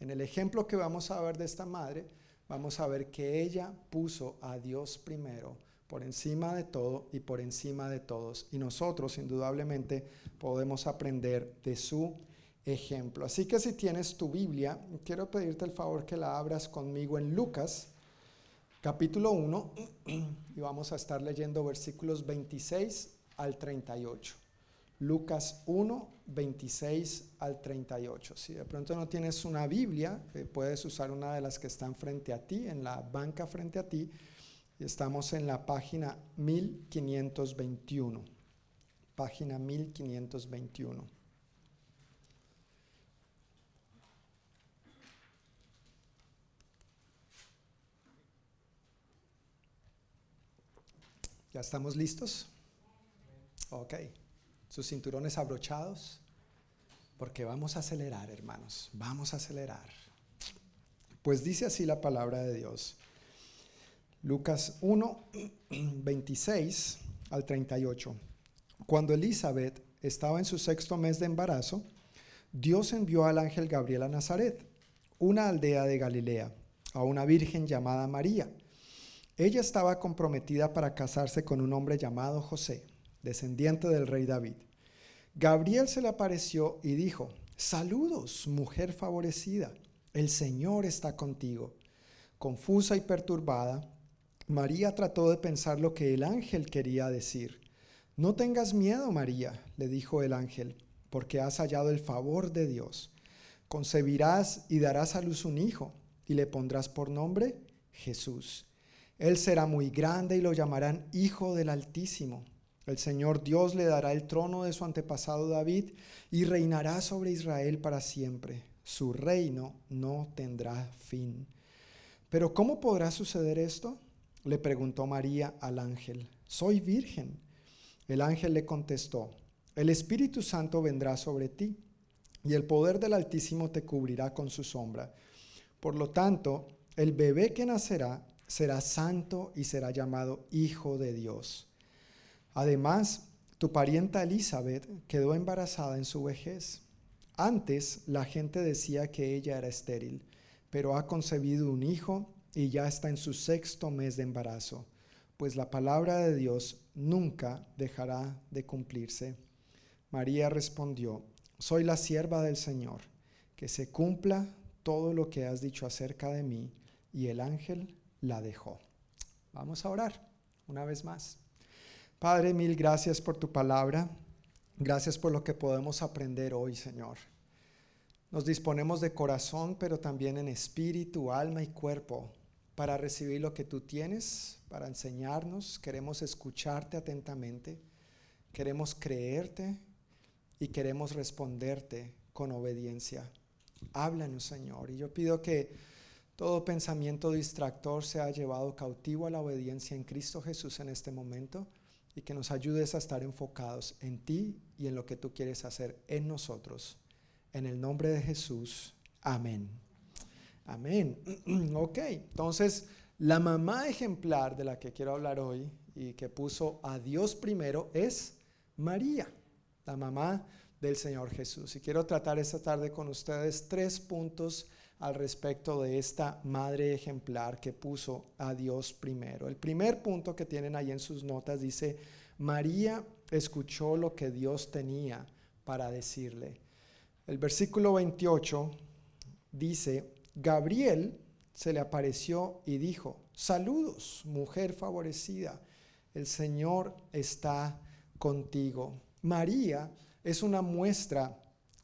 En el ejemplo que vamos a ver de esta madre, vamos a ver que ella puso a Dios primero por encima de todo y por encima de todos. Y nosotros, indudablemente, podemos aprender de su ejemplo. Así que si tienes tu Biblia, quiero pedirte el favor que la abras conmigo en Lucas, capítulo 1, y vamos a estar leyendo versículos 26 al 38. Lucas 1, 26 al 38. Si de pronto no tienes una Biblia, eh, puedes usar una de las que están frente a ti, en la banca frente a ti, Estamos en la página 1521. Página 1521. ¿Ya estamos listos? Ok. Sus cinturones abrochados. Porque vamos a acelerar, hermanos. Vamos a acelerar. Pues dice así la palabra de Dios. Lucas 1, 26 *clears throat* al 38. Cuando Elizabeth estaba en su sexto mes de embarazo, Dios envió al ángel Gabriel a Nazaret, una aldea de Galilea, a una virgen llamada María. Ella estaba comprometida para casarse con un hombre llamado José, descendiente del rey David. Gabriel se le apareció y dijo, Saludos, mujer favorecida, el Señor está contigo. Confusa y perturbada, María trató de pensar lo que el ángel quería decir. No tengas miedo, María, le dijo el ángel, porque has hallado el favor de Dios. Concebirás y darás a luz un hijo, y le pondrás por nombre Jesús. Él será muy grande y lo llamarán Hijo del Altísimo. El Señor Dios le dará el trono de su antepasado David y reinará sobre Israel para siempre. Su reino no tendrá fin. Pero ¿cómo podrá suceder esto? Le preguntó María al ángel. Soy virgen. El ángel le contestó, el Espíritu Santo vendrá sobre ti y el poder del Altísimo te cubrirá con su sombra. Por lo tanto, el bebé que nacerá será santo y será llamado Hijo de Dios. Además, tu parienta Elizabeth quedó embarazada en su vejez. Antes la gente decía que ella era estéril, pero ha concebido un hijo y ya está en su sexto mes de embarazo, pues la palabra de Dios nunca dejará de cumplirse. María respondió, soy la sierva del Señor, que se cumpla todo lo que has dicho acerca de mí. Y el ángel la dejó. Vamos a orar una vez más. Padre, mil gracias por tu palabra. Gracias por lo que podemos aprender hoy, Señor. Nos disponemos de corazón, pero también en espíritu, alma y cuerpo para recibir lo que tú tienes, para enseñarnos. Queremos escucharte atentamente, queremos creerte y queremos responderte con obediencia. Háblanos, Señor. Y yo pido que todo pensamiento distractor sea llevado cautivo a la obediencia en Cristo Jesús en este momento y que nos ayudes a estar enfocados en ti y en lo que tú quieres hacer en nosotros. En el nombre de Jesús. Amén. Amén. *clears throat* ok, entonces la mamá ejemplar de la que quiero hablar hoy y que puso a Dios primero es María, la mamá del Señor Jesús. Y quiero tratar esta tarde con ustedes tres puntos al respecto de esta madre ejemplar que puso a Dios primero. El primer punto que tienen ahí en sus notas dice, María escuchó lo que Dios tenía para decirle. El versículo 28 dice, Gabriel se le apareció y dijo, saludos, mujer favorecida, el Señor está contigo. María es una muestra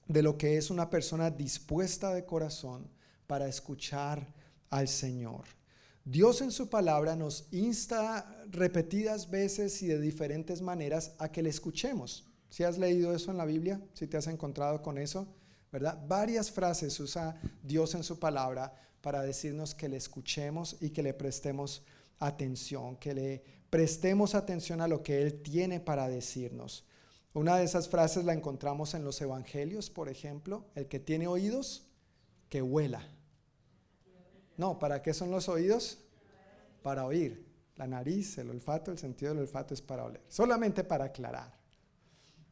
de lo que es una persona dispuesta de corazón para escuchar al Señor. Dios en su palabra nos insta repetidas veces y de diferentes maneras a que le escuchemos. Si has leído eso en la Biblia, si te has encontrado con eso, ¿verdad? Varias frases usa Dios en su palabra para decirnos que le escuchemos y que le prestemos atención, que le prestemos atención a lo que Él tiene para decirnos. Una de esas frases la encontramos en los evangelios, por ejemplo, el que tiene oídos, que huela. No, ¿para qué son los oídos? Para oír. La nariz, el olfato, el sentido del olfato es para oler. Solamente para aclarar.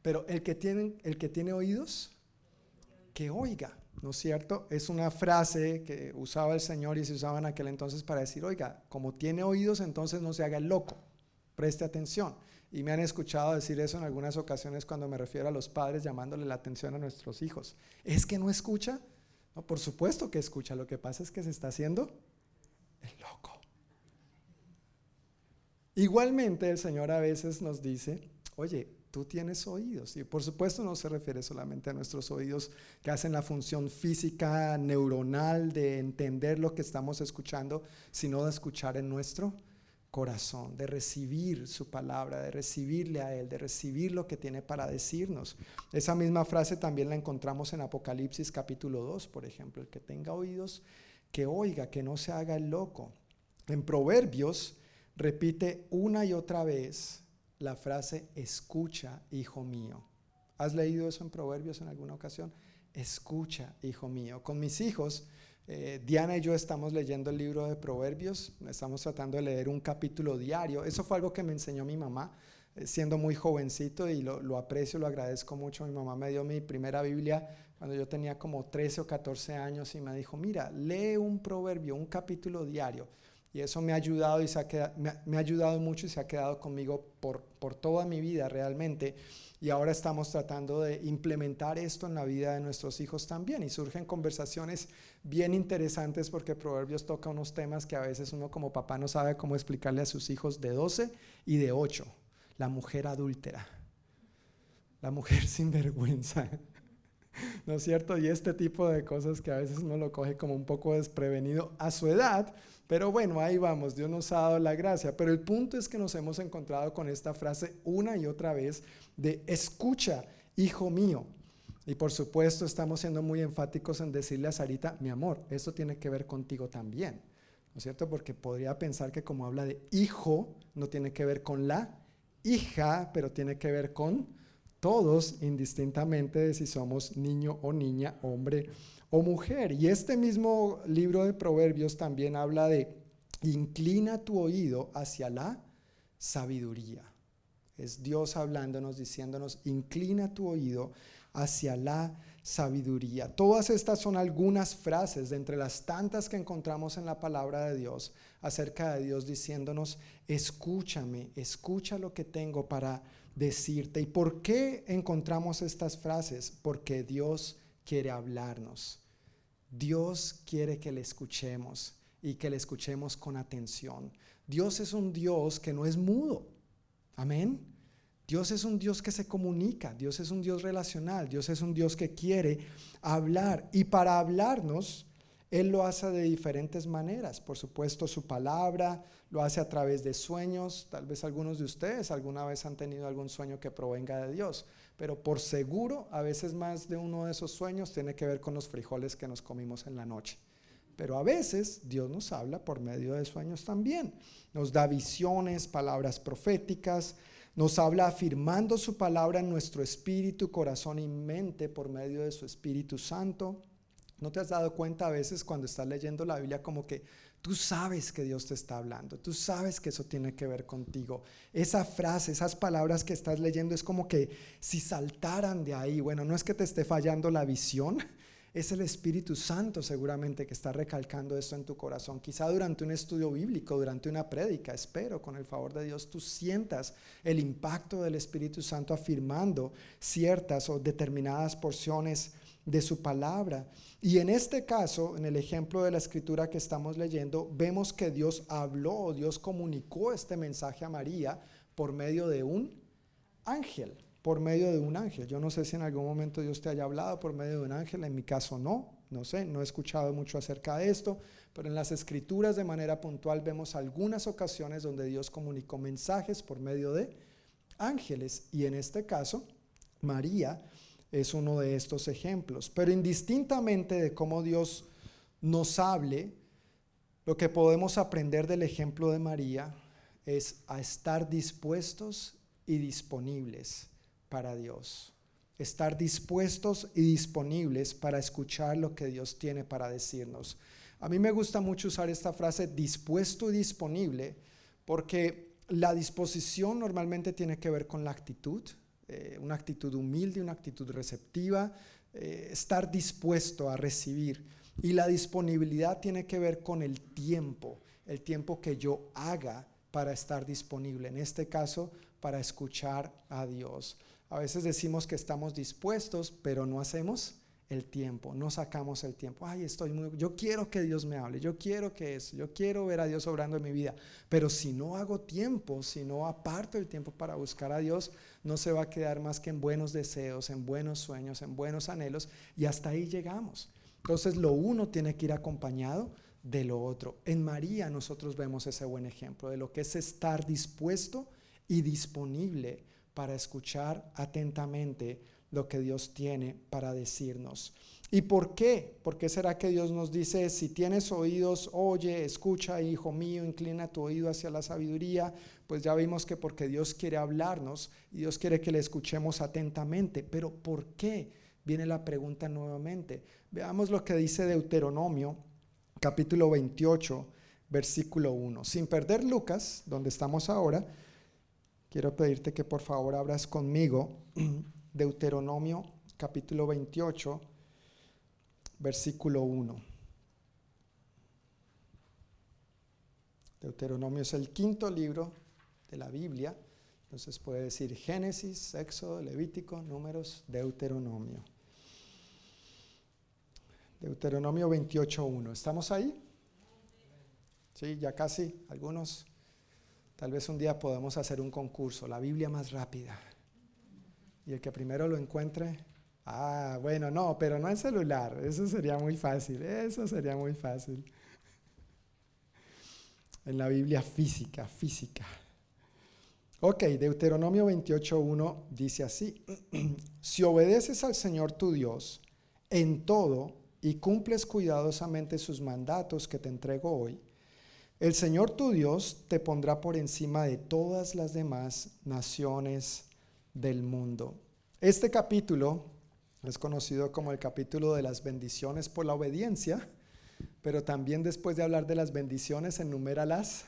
Pero el que tiene, el que tiene oídos, que oiga, ¿no es cierto? Es una frase que usaba el Señor y se usaba en aquel entonces para decir, oiga, como tiene oídos, entonces no se haga el loco, preste atención. Y me han escuchado decir eso en algunas ocasiones cuando me refiero a los padres llamándole la atención a nuestros hijos. ¿Es que no escucha? No, por supuesto que escucha, lo que pasa es que se está haciendo el loco. Igualmente el Señor a veces nos dice, oye, tú tienes oídos. Y por supuesto no se refiere solamente a nuestros oídos que hacen la función física, neuronal de entender lo que estamos escuchando, sino de escuchar en nuestro corazón, de recibir su palabra, de recibirle a Él, de recibir lo que tiene para decirnos. Esa misma frase también la encontramos en Apocalipsis capítulo 2, por ejemplo, el que tenga oídos, que oiga, que no se haga el loco. En Proverbios repite una y otra vez la frase, escucha, hijo mío. ¿Has leído eso en Proverbios en alguna ocasión? Escucha, hijo mío. Con mis hijos, eh, Diana y yo estamos leyendo el libro de Proverbios, estamos tratando de leer un capítulo diario. Eso fue algo que me enseñó mi mamá eh, siendo muy jovencito y lo, lo, aprecio, lo agradezco mucho. Mi mamá me dio mi primera Biblia cuando yo tenía como 13 o 14 años y me dijo, mira, lee un proverbio, un capítulo diario. Y eso me ha ayudado y se ha quedado, me, ha, ayudado mucho y se ha quedado conmigo por, por toda mi vida realmente. Y ahora estamos tratando de implementar esto en la vida de nuestros hijos también. Y surgen conversaciones bien interesantes porque Proverbios toca unos temas que a veces uno como papá no sabe cómo explicarle a sus hijos de 12 y de 8. La mujer adúltera. La mujer *laughs* sin vergüenza. ¿No es cierto? Y este tipo de cosas que a veces uno lo coge como un poco desprevenido a su edad, pero bueno, ahí vamos, Dios nos ha dado la gracia. Pero el punto es que nos hemos encontrado con esta frase una y otra vez de escucha, hijo mío. Y por supuesto estamos siendo muy enfáticos en decirle a Sarita, mi amor, esto tiene que ver contigo también. ¿No es cierto? Porque podría pensar que como habla de hijo, no tiene que ver con la hija, pero tiene que ver con todos indistintamente de si somos niño o niña, hombre o mujer. Y este mismo libro de Proverbios también habla de inclina tu oído hacia la sabiduría. Es Dios hablándonos, diciéndonos, inclina tu oído hacia la sabiduría. Todas estas son algunas frases de entre las tantas que encontramos en la palabra de Dios acerca de Dios diciéndonos, escúchame, escucha lo que tengo para decirte. ¿Y por qué encontramos estas frases? Porque Dios quiere hablarnos. Dios quiere que le escuchemos y que le escuchemos con atención. Dios es un Dios que no es mudo. Amén. Dios es un Dios que se comunica, Dios es un Dios relacional, Dios es un Dios que quiere hablar. Y para hablarnos, Él lo hace de diferentes maneras. Por supuesto, su palabra lo hace a través de sueños. Tal vez algunos de ustedes alguna vez han tenido algún sueño que provenga de Dios. Pero por seguro, a veces más de uno de esos sueños tiene que ver con los frijoles que nos comimos en la noche. Pero a veces Dios nos habla por medio de sueños también. Nos da visiones, palabras proféticas, nos habla afirmando su palabra en nuestro espíritu, corazón y mente por medio de su Espíritu Santo. ¿No te has dado cuenta a veces cuando estás leyendo la Biblia como que tú sabes que Dios te está hablando, tú sabes que eso tiene que ver contigo? Esa frase, esas palabras que estás leyendo es como que si saltaran de ahí, bueno, no es que te esté fallando la visión, *laughs* es el Espíritu Santo seguramente que está recalcando esto en tu corazón. Quizá durante un estudio bíblico, durante una prédica, espero con el favor de Dios tú sientas el impacto del Espíritu Santo afirmando ciertas o determinadas porciones de su palabra. Y en este caso, en el ejemplo de la escritura que estamos leyendo, vemos que Dios habló, Dios comunicó este mensaje a María por medio de un ángel por medio de un ángel. Yo no sé si en algún momento Dios te haya hablado por medio de un ángel, en mi caso no, no sé, no he escuchado mucho acerca de esto, pero en las escrituras de manera puntual vemos algunas ocasiones donde Dios comunicó mensajes por medio de ángeles y en este caso María es uno de estos ejemplos. Pero indistintamente de cómo Dios nos hable, lo que podemos aprender del ejemplo de María es a estar dispuestos y disponibles para Dios. Estar dispuestos y disponibles para escuchar lo que Dios tiene para decirnos. A mí me gusta mucho usar esta frase dispuesto y disponible porque la disposición normalmente tiene que ver con la actitud, eh, una actitud humilde, una actitud receptiva, eh, estar dispuesto a recibir. Y la disponibilidad tiene que ver con el tiempo, el tiempo que yo haga para estar disponible. En este caso, para escuchar a Dios. A veces decimos que estamos dispuestos, pero no hacemos el tiempo, no sacamos el tiempo. Ay, estoy muy, yo quiero que Dios me hable, yo quiero que eso, yo quiero ver a Dios obrando en mi vida. Pero si no hago tiempo, si no aparto el tiempo para buscar a Dios, no se va a quedar más que en buenos deseos, en buenos sueños, en buenos anhelos y hasta ahí llegamos. Entonces lo uno tiene que ir acompañado de lo otro. En María nosotros vemos ese buen ejemplo de lo que es estar dispuesto y disponible para escuchar atentamente lo que Dios tiene para decirnos. ¿Y por qué? ¿Por qué será que Dios nos dice, si tienes oídos, oye, escucha, hijo mío, inclina tu oído hacia la sabiduría? Pues ya vimos que porque Dios quiere hablarnos y Dios quiere que le escuchemos atentamente. Pero ¿por qué? Viene la pregunta nuevamente. Veamos lo que dice Deuteronomio, capítulo 28, versículo 1. Sin perder Lucas, donde estamos ahora, quiero pedirte que por favor abras conmigo *clears throat* Deuteronomio, capítulo 28 versículo 1. Deuteronomio es el quinto libro de la Biblia, entonces puede decir Génesis, Éxodo, Levítico, Números, Deuteronomio. Deuteronomio 28.1. ¿Estamos ahí? Sí, ya casi. Algunos, tal vez un día podamos hacer un concurso, la Biblia más rápida. Y el que primero lo encuentre, Ah, bueno, no, pero no en celular. Eso sería muy fácil. Eso sería muy fácil. En la Biblia física, física. Ok, Deuteronomio 28.1 dice así. *clears throat* si obedeces al Señor tu Dios en todo y cumples cuidadosamente sus mandatos que te entrego hoy, el Señor tu Dios te pondrá por encima de todas las demás naciones del mundo. Este capítulo es conocido como el capítulo de las bendiciones por la obediencia, pero también después de hablar de las bendiciones enumera las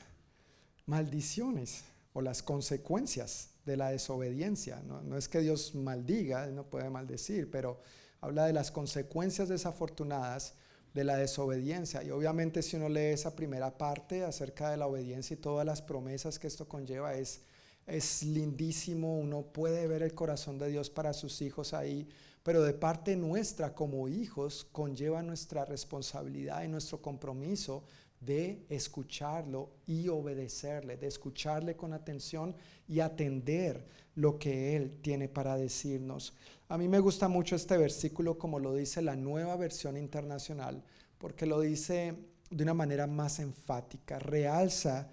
maldiciones o las consecuencias de la desobediencia. No, es que Dios maldiga, no puede maldecir, pero habla de las consecuencias desafortunadas de la desobediencia. Y obviamente si uno lee esa primera parte acerca de la obediencia y todas las promesas que esto conlleva, es, es lindísimo, uno puede ver el corazón de Dios para sus hijos ahí pero de parte nuestra como hijos conlleva nuestra responsabilidad y nuestro compromiso de escucharlo y obedecerle, de escucharle con atención y atender lo que Él tiene para decirnos. A mí me gusta mucho este versículo como lo dice la nueva versión internacional, porque lo dice de una manera más enfática, realza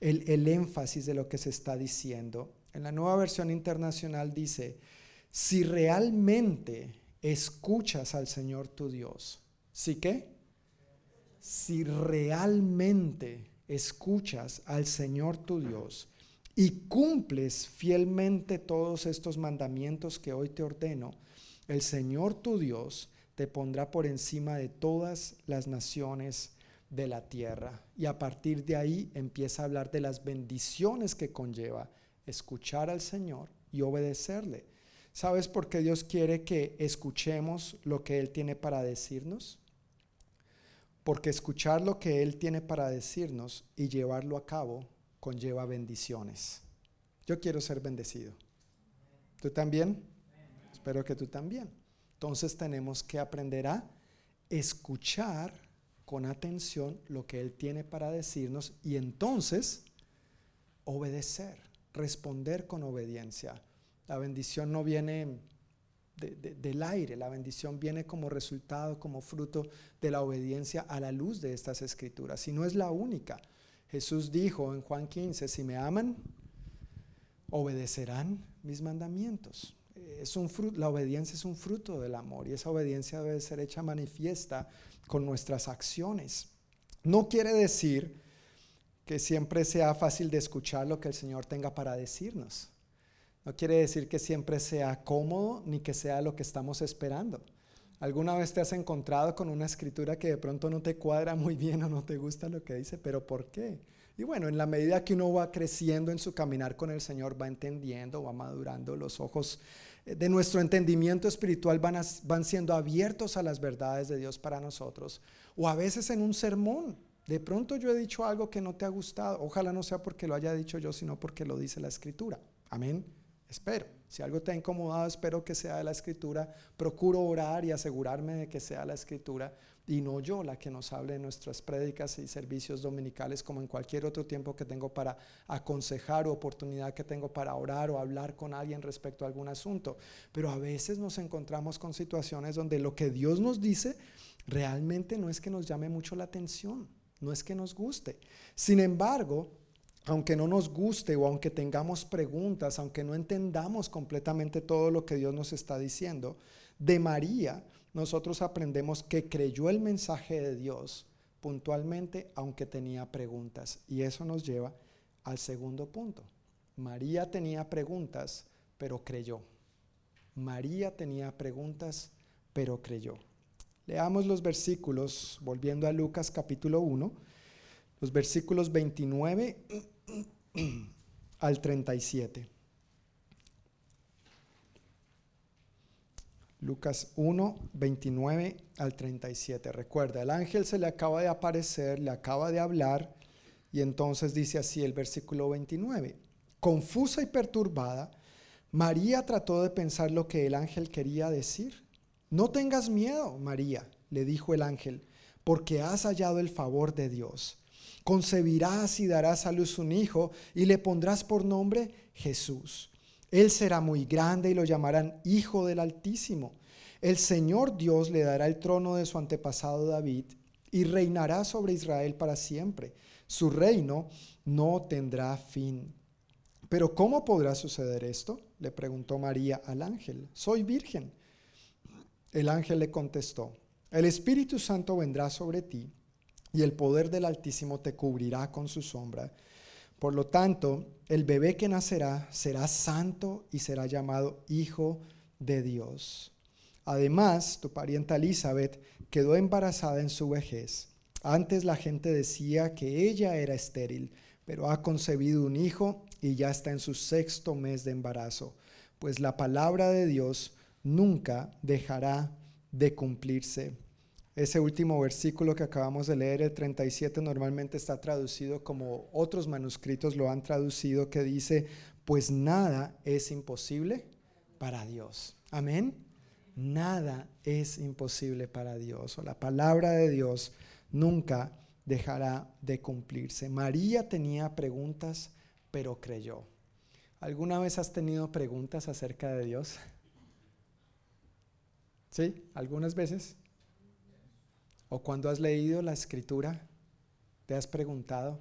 el, el énfasis de lo que se está diciendo. En la nueva versión internacional dice, si realmente escuchas al Señor tu Dios, ¿sí qué? Si realmente escuchas al Señor tu Dios y cumples fielmente todos estos mandamientos que hoy te ordeno, el Señor tu Dios te pondrá por encima de todas las naciones de la tierra. Y a partir de ahí empieza a hablar de las bendiciones que conlleva escuchar al Señor y obedecerle. ¿Sabes por qué Dios quiere que escuchemos lo que Él tiene para decirnos? Porque escuchar lo que Él tiene para decirnos y llevarlo a cabo conlleva bendiciones. Yo quiero ser bendecido. ¿Tú también? Espero que tú también. Entonces tenemos que aprender a escuchar con atención lo que Él tiene para decirnos y entonces obedecer, responder con obediencia. La bendición no viene del aire, la bendición viene como resultado, como fruto de la obediencia a la luz de estas escrituras. Y no es la única. Jesús dijo en Juan 15, si me aman, obedecerán mis mandamientos. Es un la obediencia es un fruto del amor y esa obediencia debe ser hecha manifiesta con nuestras acciones. No quiere decir que siempre sea fácil de escuchar lo que el Señor tenga para decirnos. No quiere decir que siempre sea cómodo ni que sea lo que estamos esperando. ¿Alguna vez te has encontrado con una escritura que de pronto no te cuadra muy bien o no te gusta lo que dice? ¿Pero por qué? Y bueno, en la medida que uno va creciendo en su caminar con el Señor, va entendiendo, va madurando, los ojos eh, de nuestro entendimiento espiritual van, van siendo abiertos a las verdades de Dios para nosotros. O a veces en un sermón, de pronto yo he dicho algo que no te ha gustado. Ojalá no sea porque lo haya dicho yo, sino porque lo dice la escritura. Amén. Espero. Si algo te ha incomodado, espero que sea de la escritura. Procuro orar y asegurarme de que sea la escritura y no yo la que nos hable en nuestras prédicas y servicios dominicales como en cualquier otro tiempo que tengo para aconsejar o oportunidad que tengo para orar o hablar con alguien respecto a algún asunto. Pero a veces nos encontramos con situaciones donde lo que Dios nos dice realmente no es que nos llame mucho la atención, no es que nos guste. Sin embargo, aunque no nos guste o aunque tengamos preguntas, aunque no entendamos completamente todo lo que Dios nos está diciendo, de María nosotros aprendemos que creyó el mensaje de Dios puntualmente, aunque tenía preguntas. Y eso nos lleva al segundo punto. María tenía preguntas, pero creyó. María tenía preguntas, pero creyó. Leamos los versículos, volviendo a Lucas capítulo 1, los versículos 29 *clears throat* al 37. Lucas 1, 29 al 37. Recuerda, el ángel se le acaba de aparecer, le acaba de hablar, y entonces dice así el versículo 29. Confusa y perturbada, María trató de pensar lo que el ángel quería decir. No tengas miedo, María, le dijo el ángel, porque has hallado el favor de Dios. Concebirás y darás a luz un hijo y le pondrás por nombre Jesús. Él será muy grande y lo llamarán Hijo del Altísimo. El Señor Dios le dará el trono de su antepasado David y reinará sobre Israel para siempre. Su reino no tendrá fin. Pero ¿cómo podrá suceder esto? Le preguntó María al ángel. Soy virgen. El ángel le contestó, el Espíritu Santo vendrá sobre ti y el poder del Altísimo te cubrirá con su sombra. Por lo tanto, el bebé que nacerá será santo y será llamado Hijo de Dios. Además, tu parienta Elizabeth quedó embarazada en su vejez. Antes la gente decía que ella era estéril, pero ha concebido un hijo y ya está en su sexto mes de embarazo, pues la palabra de Dios nunca dejará de cumplirse. Ese último versículo que acabamos de leer, el 37, normalmente está traducido como otros manuscritos lo han traducido, que dice, pues nada es imposible para Dios. Amén. Nada es imposible para Dios. O la palabra de Dios nunca dejará de cumplirse. María tenía preguntas, pero creyó. ¿Alguna vez has tenido preguntas acerca de Dios? ¿Sí? ¿Algunas veces? O cuando has leído la escritura, te has preguntado,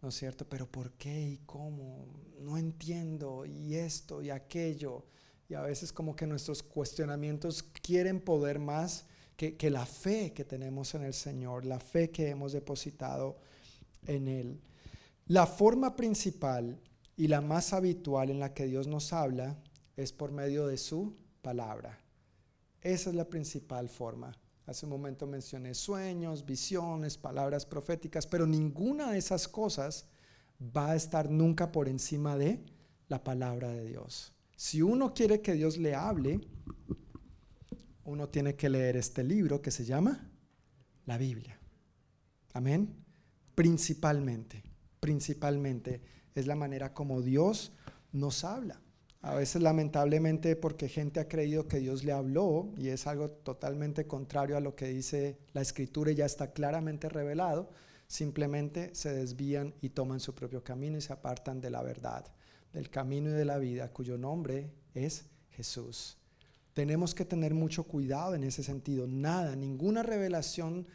¿no es cierto? Pero ¿por qué y cómo? No entiendo y esto y aquello. Y a veces como que nuestros cuestionamientos quieren poder más que, que la fe que tenemos en el Señor, la fe que hemos depositado en Él. La forma principal y la más habitual en la que Dios nos habla es por medio de su palabra. Esa es la principal forma. Hace un momento mencioné sueños, visiones, palabras proféticas, pero ninguna de esas cosas va a estar nunca por encima de la palabra de Dios. Si uno quiere que Dios le hable, uno tiene que leer este libro que se llama la Biblia. Amén. Principalmente, principalmente es la manera como Dios nos habla. A veces lamentablemente porque gente ha creído que Dios le habló y es algo totalmente contrario a lo que dice la escritura y ya está claramente revelado, simplemente se desvían y toman su propio camino y se apartan de la verdad, del camino y de la vida cuyo nombre es Jesús. Tenemos que tener mucho cuidado en ese sentido. Nada, ninguna revelación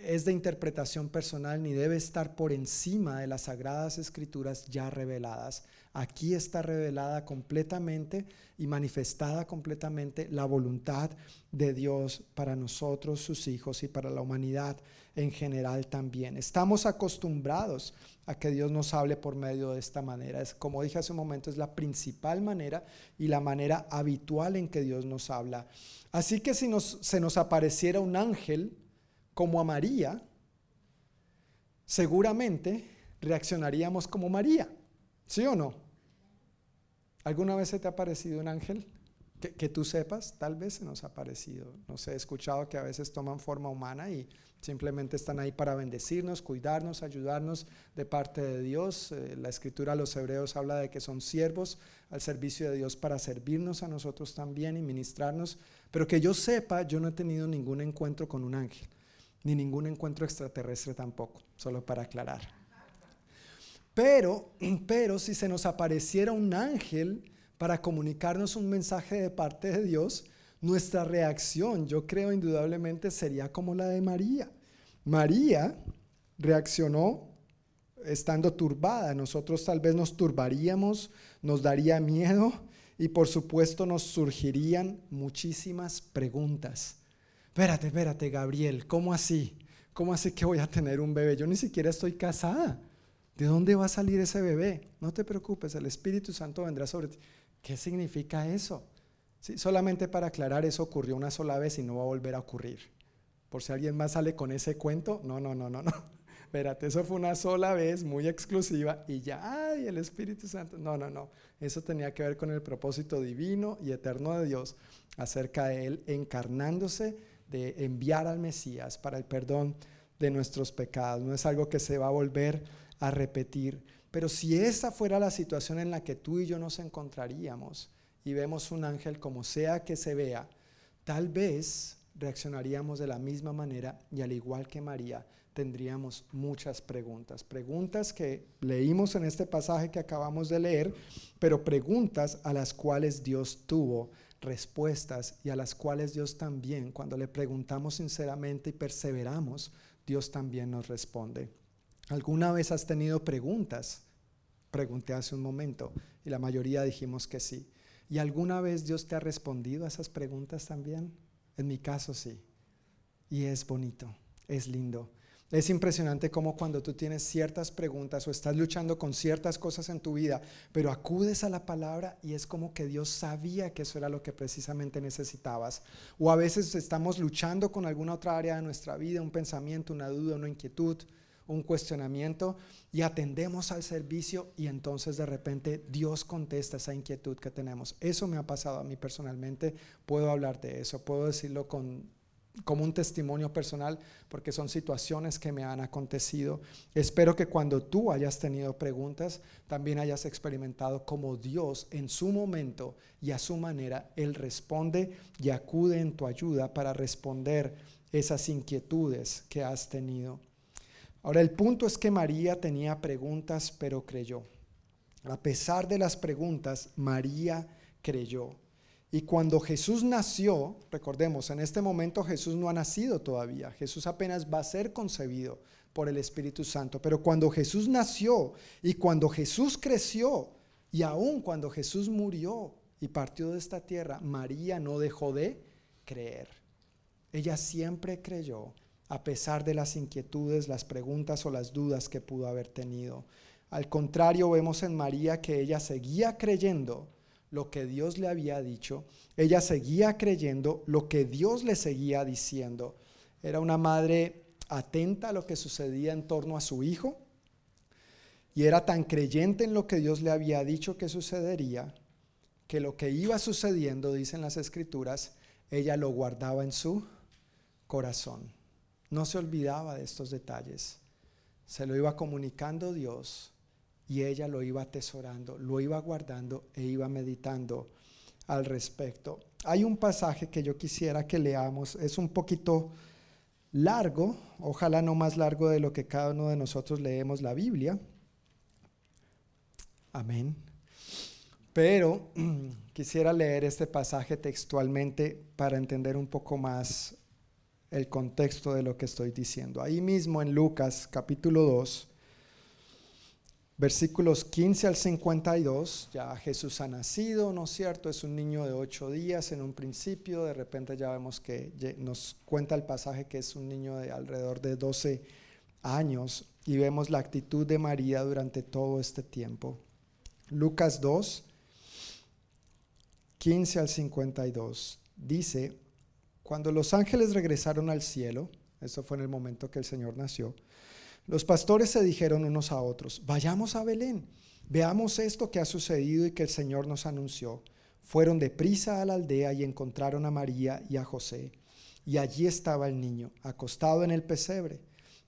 es de interpretación personal ni debe estar por encima de las sagradas escrituras ya reveladas. Aquí está revelada completamente y manifestada completamente la voluntad de Dios para nosotros, sus hijos, y para la humanidad en general también. Estamos acostumbrados a que Dios nos hable por medio de esta manera. Es, como dije hace un momento, es la principal manera y la manera habitual en que Dios nos habla. Así que si nos, se nos apareciera un ángel como a María, seguramente reaccionaríamos como María. ¿Sí o no? ¿Alguna vez se te ha parecido un ángel? Que, tú sepas, tal vez se nos ha parecido. No sé, he escuchado que a veces toman forma humana y simplemente están ahí para bendecirnos, cuidarnos, ayudarnos de parte de Dios. Eh, la escritura a los hebreos habla de que son siervos al servicio de Dios para servirnos a nosotros también y ministrarnos. Pero que yo sepa, yo no he tenido ningún encuentro con un ángel, ni ningún encuentro extraterrestre tampoco, solo para aclarar. Pero, *clears throat* pero si se nos apareciera un ángel para comunicarnos un mensaje de parte de Dios, nuestra reacción, yo creo indudablemente, sería como la de María. María reaccionó estando turbada. Nosotros tal vez nos turbaríamos, nos daría miedo y por supuesto nos surgirían muchísimas preguntas. Espérate, espérate, Gabriel, ¿cómo así? ¿Cómo así que voy a tener un bebé? Yo ni siquiera estoy casada. ¿De dónde va a salir ese bebé? No te preocupes, el Espíritu Santo vendrá sobre ti. ¿Qué significa eso? Sí, solamente para aclarar, eso ocurrió una sola vez y no va a volver a ocurrir. Por si alguien más sale con ese cuento, no, no, no, no, no. *laughs* Espérate, eso fue una sola vez, muy exclusiva, y ya, ay, el Espíritu Santo. No, no, no. Eso tenía que ver con el propósito divino y eterno de Dios acerca de Él encarnándose, de enviar al Mesías para el perdón de nuestros pecados. No es algo que se va a volver a repetir. Pero si esa fuera la situación en la que tú y yo nos encontraríamos y vemos un ángel como sea que se vea, tal vez reaccionaríamos de la misma manera y al igual que María, tendríamos muchas preguntas. Preguntas que leímos en este pasaje que acabamos de leer, pero preguntas a las cuales Dios tuvo respuestas y a las cuales Dios también, cuando le preguntamos sinceramente y perseveramos, Dios también nos responde. ¿Alguna vez has tenido preguntas? Pregunté hace un momento y la mayoría dijimos que sí. ¿Y alguna vez Dios te ha respondido a esas preguntas también? En mi caso sí. Y es bonito, es lindo. Es impresionante cómo cuando tú tienes ciertas preguntas o estás luchando con ciertas cosas en tu vida, pero acudes a la palabra y es como que Dios sabía que eso era lo que precisamente necesitabas. O a veces estamos luchando con alguna otra área de nuestra vida, un pensamiento, una duda, una inquietud, un cuestionamiento y atendemos al servicio y entonces de repente Dios contesta esa inquietud que tenemos. Eso me ha pasado a mí personalmente, puedo hablar de eso, puedo decirlo con como un testimonio personal, porque son situaciones que me han acontecido. Espero que cuando tú hayas tenido preguntas, también hayas experimentado como Dios en su momento y a su manera, Él responde y acude en tu ayuda para responder esas inquietudes que has tenido. Ahora, el punto es que María tenía preguntas, pero creyó. A pesar de las preguntas, María creyó. Y cuando Jesús nació, recordemos, en este momento Jesús no ha nacido todavía, Jesús apenas va a ser concebido por el Espíritu Santo, pero cuando Jesús nació y cuando Jesús creció y aún cuando Jesús murió y partió de esta tierra, María no dejó de creer. Ella siempre creyó, a pesar de las inquietudes, las preguntas o las dudas que pudo haber tenido. Al contrario, vemos en María que ella seguía creyendo lo que Dios le había dicho, ella seguía creyendo lo que Dios le seguía diciendo. Era una madre atenta a lo que sucedía en torno a su hijo y era tan creyente en lo que Dios le había dicho que sucedería, que lo que iba sucediendo, dicen las escrituras, ella lo guardaba en su corazón. No se olvidaba de estos detalles. Se lo iba comunicando Dios y ella lo iba atesorando, lo iba guardando e iba meditando al respecto. Hay un pasaje que yo quisiera que leamos, es un poquito largo, ojalá no más largo de lo que cada uno de nosotros leemos la Biblia. Amén. Pero *clears throat* quisiera leer este pasaje textualmente para entender un poco más el contexto de lo que estoy diciendo. Ahí mismo en Lucas capítulo 2, versículos 15 al 52, ya Jesús ha nacido, ¿no es cierto? Es un niño de ocho días en un principio, de repente ya vemos que nos cuenta el pasaje que es un niño de alrededor de 12 años y vemos la actitud de María durante todo este tiempo. Lucas 2, 15 al 52, dice, cuando los ángeles regresaron al cielo, eso fue en el momento que el Señor nació, los pastores se dijeron unos a otros, vayamos a Belén, veamos esto que ha sucedido y que el Señor nos anunció. Fueron de prisa a la aldea y encontraron a María y a José. Y allí estaba el niño, acostado en el pesebre.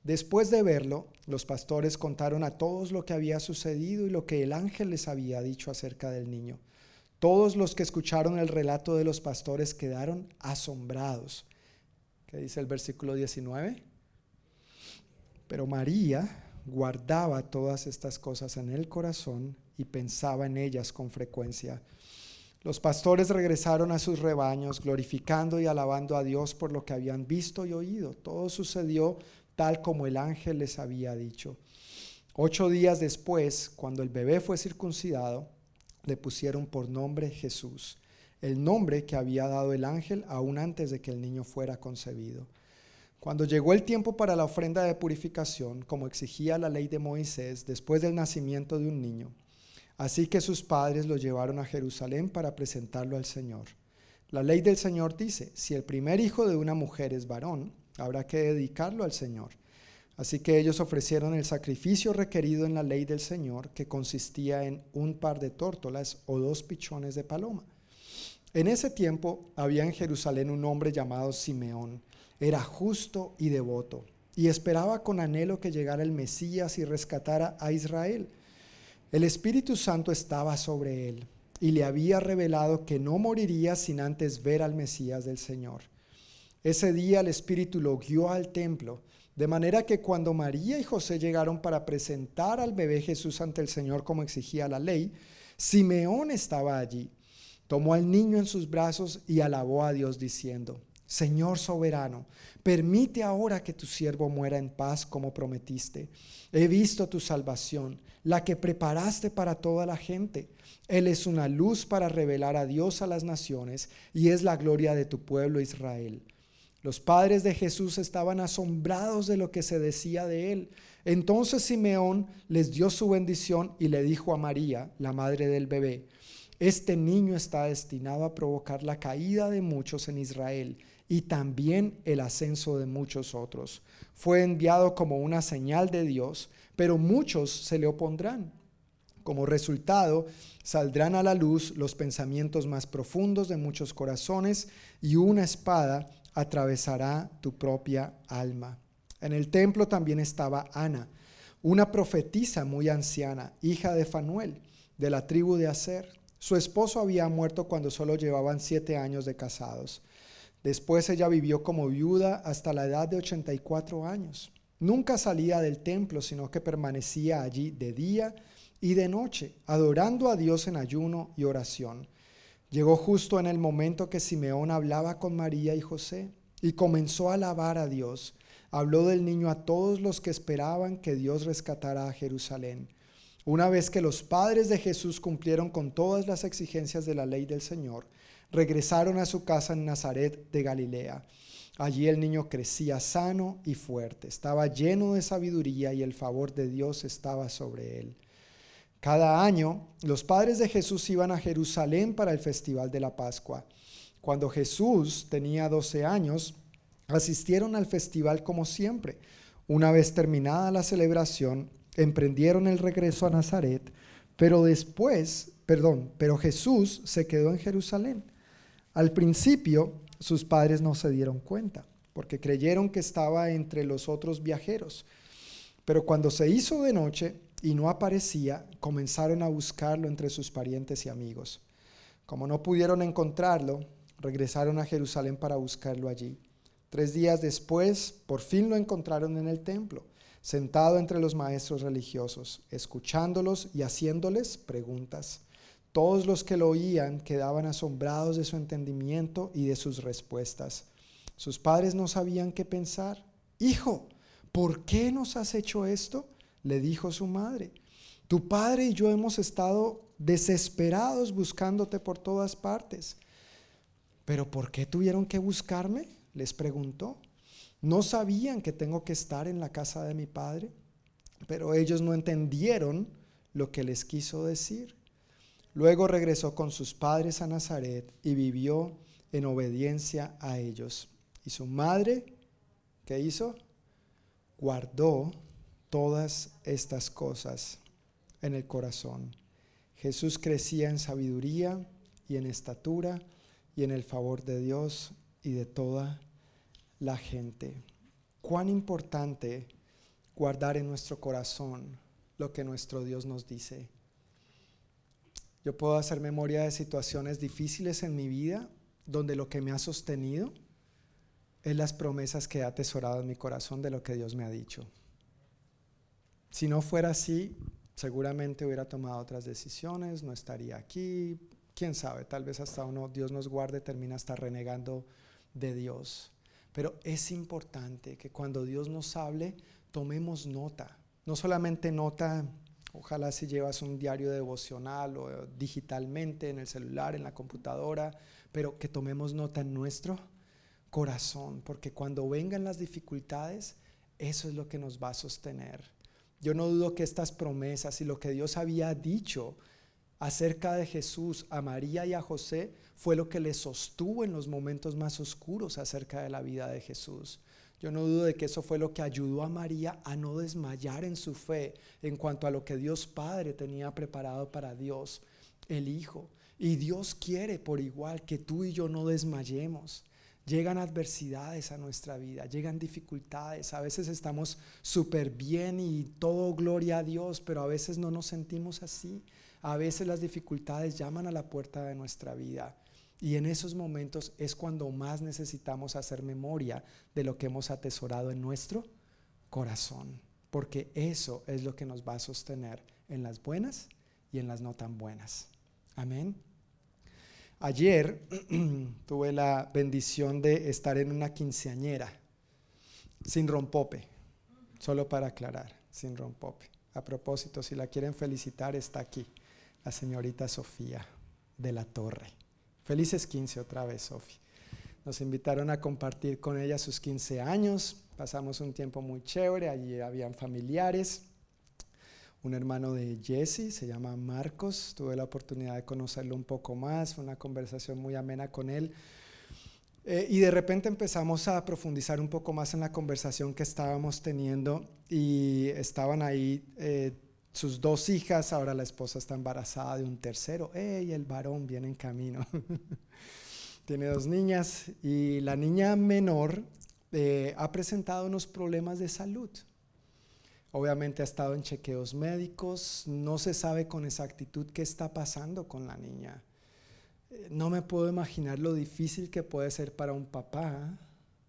Después de verlo, los pastores contaron a todos lo que había sucedido y lo que el ángel les había dicho acerca del niño. Todos los que escucharon el relato de los pastores quedaron asombrados. ¿Qué dice el versículo 19? Pero María guardaba todas estas cosas en el corazón y pensaba en ellas con frecuencia. Los pastores regresaron a sus rebaños, glorificando y alabando a Dios por lo que habían visto y oído. Todo sucedió tal como el ángel les había dicho. Ocho días después, cuando el bebé fue circuncidado, le pusieron por nombre Jesús, el nombre que había dado el ángel aún antes de que el niño fuera concebido. Cuando llegó el tiempo para la ofrenda de purificación, como exigía la ley de Moisés, después del nacimiento de un niño, así que sus padres lo llevaron a Jerusalén para presentarlo al Señor. La ley del Señor dice, si el primer hijo de una mujer es varón, habrá que dedicarlo al Señor. Así que ellos ofrecieron el sacrificio requerido en la ley del Señor, que consistía en un par de tórtolas o dos pichones de paloma. En ese tiempo había en Jerusalén un hombre llamado Simeón. Era justo y devoto, y esperaba con anhelo que llegara el Mesías y rescatara a Israel. El Espíritu Santo estaba sobre él, y le había revelado que no moriría sin antes ver al Mesías del Señor. Ese día el Espíritu lo guió al templo de manera que cuando María y José llegaron para presentar al bebé Jesús ante el Señor como exigía la ley, Simeón estaba allí. Tomó al niño en sus brazos y alabó a Dios diciendo, Señor soberano, permite ahora que tu siervo muera en paz como prometiste. He visto tu salvación, la que preparaste para toda la gente. Él es una luz para revelar a Dios a las naciones y es la gloria de tu pueblo Israel. Los padres de Jesús estaban asombrados de lo que se decía de él. Entonces Simeón les dio su bendición y le dijo a María, la madre del bebé, este niño está destinado a provocar la caída de muchos en Israel y también el ascenso de muchos otros. Fue enviado como una señal de Dios, pero muchos se le opondrán. Como resultado, saldrán a la luz los pensamientos más profundos de muchos corazones y una espada atravesará tu propia alma. En el templo también estaba Ana, una profetisa muy anciana, hija de Fanuel, de la tribu de Aser. Su esposo había muerto cuando solo llevaban siete años de casados. Después ella vivió como viuda hasta la edad de 84 años. Nunca salía del templo, sino que permanecía allí de día y de noche, adorando a Dios en ayuno y oración. Llegó justo en el momento que Simeón hablaba con María y José y comenzó a alabar a Dios. Habló del niño a todos los que esperaban que Dios rescatara a Jerusalén. Una vez que los padres de Jesús cumplieron con todas las exigencias de la ley del Señor, regresaron a su casa en Nazaret de Galilea. Allí el niño crecía sano y fuerte, estaba lleno de sabiduría y el favor de Dios estaba sobre él. Cada año los padres de Jesús iban a Jerusalén para el festival de la Pascua. Cuando Jesús tenía 12 años, asistieron al festival como siempre. Una vez terminada la celebración, emprendieron el regreso a Nazaret, pero después, perdón, pero Jesús se quedó en Jerusalén. Al principio, sus padres no se dieron cuenta, porque creyeron que estaba entre los otros viajeros. Pero cuando se hizo de noche, y no aparecía, comenzaron a buscarlo entre sus parientes y amigos. Como no pudieron encontrarlo, regresaron a Jerusalén para buscarlo allí. Tres días después, por fin lo encontraron en el templo, sentado entre los maestros religiosos, escuchándolos y haciéndoles preguntas. Todos los que lo oían quedaban asombrados de su entendimiento y de sus respuestas. Sus padres no sabían qué pensar. Hijo, ¿por qué nos has hecho esto? Le dijo su madre, tu padre y yo hemos estado desesperados buscándote por todas partes. ¿Pero por qué tuvieron que buscarme? les preguntó. ¿No sabían que tengo que estar en la casa de mi padre? Pero ellos no entendieron lo que les quiso decir. Luego regresó con sus padres a Nazaret y vivió en obediencia a ellos. Y su madre, ¿qué hizo? Guardó todas estas cosas en el corazón. Jesús crecía en sabiduría y en estatura y en el favor de Dios y de toda la gente. Cuán importante guardar en nuestro corazón lo que nuestro Dios nos dice. Yo puedo hacer memoria de situaciones difíciles en mi vida donde lo que me ha sostenido es las promesas que he atesorado en mi corazón de lo que Dios me ha dicho. Si no fuera así, seguramente hubiera tomado otras decisiones, no estaría aquí, quién sabe, tal vez hasta uno, Dios nos guarde, termina hasta renegando de Dios. Pero es importante que cuando Dios nos hable, tomemos nota No solamente nota, ojalá si llevas un diario devocional o digitalmente en el celular, en la computadora, pero que tomemos nota en nuestro corazón, porque cuando vengan las dificultades, eso es lo que nos va a sostener. Yo no dudo que estas promesas y lo que Dios había dicho acerca de Jesús a María y a José fue lo que les sostuvo en los momentos más oscuros acerca de la vida de Jesús. Yo no dudo de que eso fue lo que ayudó a María a no desmayar en su fe en cuanto a lo que Dios Padre tenía preparado para Dios, el Hijo. Y Dios quiere por igual que tú y yo no desmayemos. Llegan adversidades a nuestra vida, llegan dificultades, a veces estamos súper bien y todo gloria a Dios, pero a veces no nos sentimos así. A veces las dificultades llaman a la puerta de nuestra vida. Y en esos momentos es cuando más necesitamos hacer memoria de lo que hemos atesorado en nuestro corazón, porque eso es lo que nos va a sostener en las buenas y en las no tan buenas. Amén. Ayer *clears throat* tuve la bendición de estar en una quinceañera, sin rompope, solo para aclarar, sin rompope. A propósito, si la quieren felicitar, está aquí, la señorita Sofía de la Torre. Felices 15 otra vez, Sofi. Nos invitaron a compartir con ella sus 15 años. Pasamos un tiempo muy chévere. Allí habían familiares. Un hermano de Jesse, se llama Marcos. Tuve la oportunidad de conocerlo un poco más. Fue una conversación muy amena con él. Eh, y de repente empezamos a profundizar un poco más en la conversación que estábamos teniendo y estaban ahí eh, sus dos hijas, ahora la esposa está embarazada de un tercero, ¡Ey! El varón viene en camino. *laughs* Tiene dos niñas y la niña menor eh, ha presentado unos problemas de salud. Obviamente ha estado en chequeos médicos, no se sabe con exactitud qué está pasando con la niña. Eh, no me puedo imaginar lo difícil que puede ser para un papá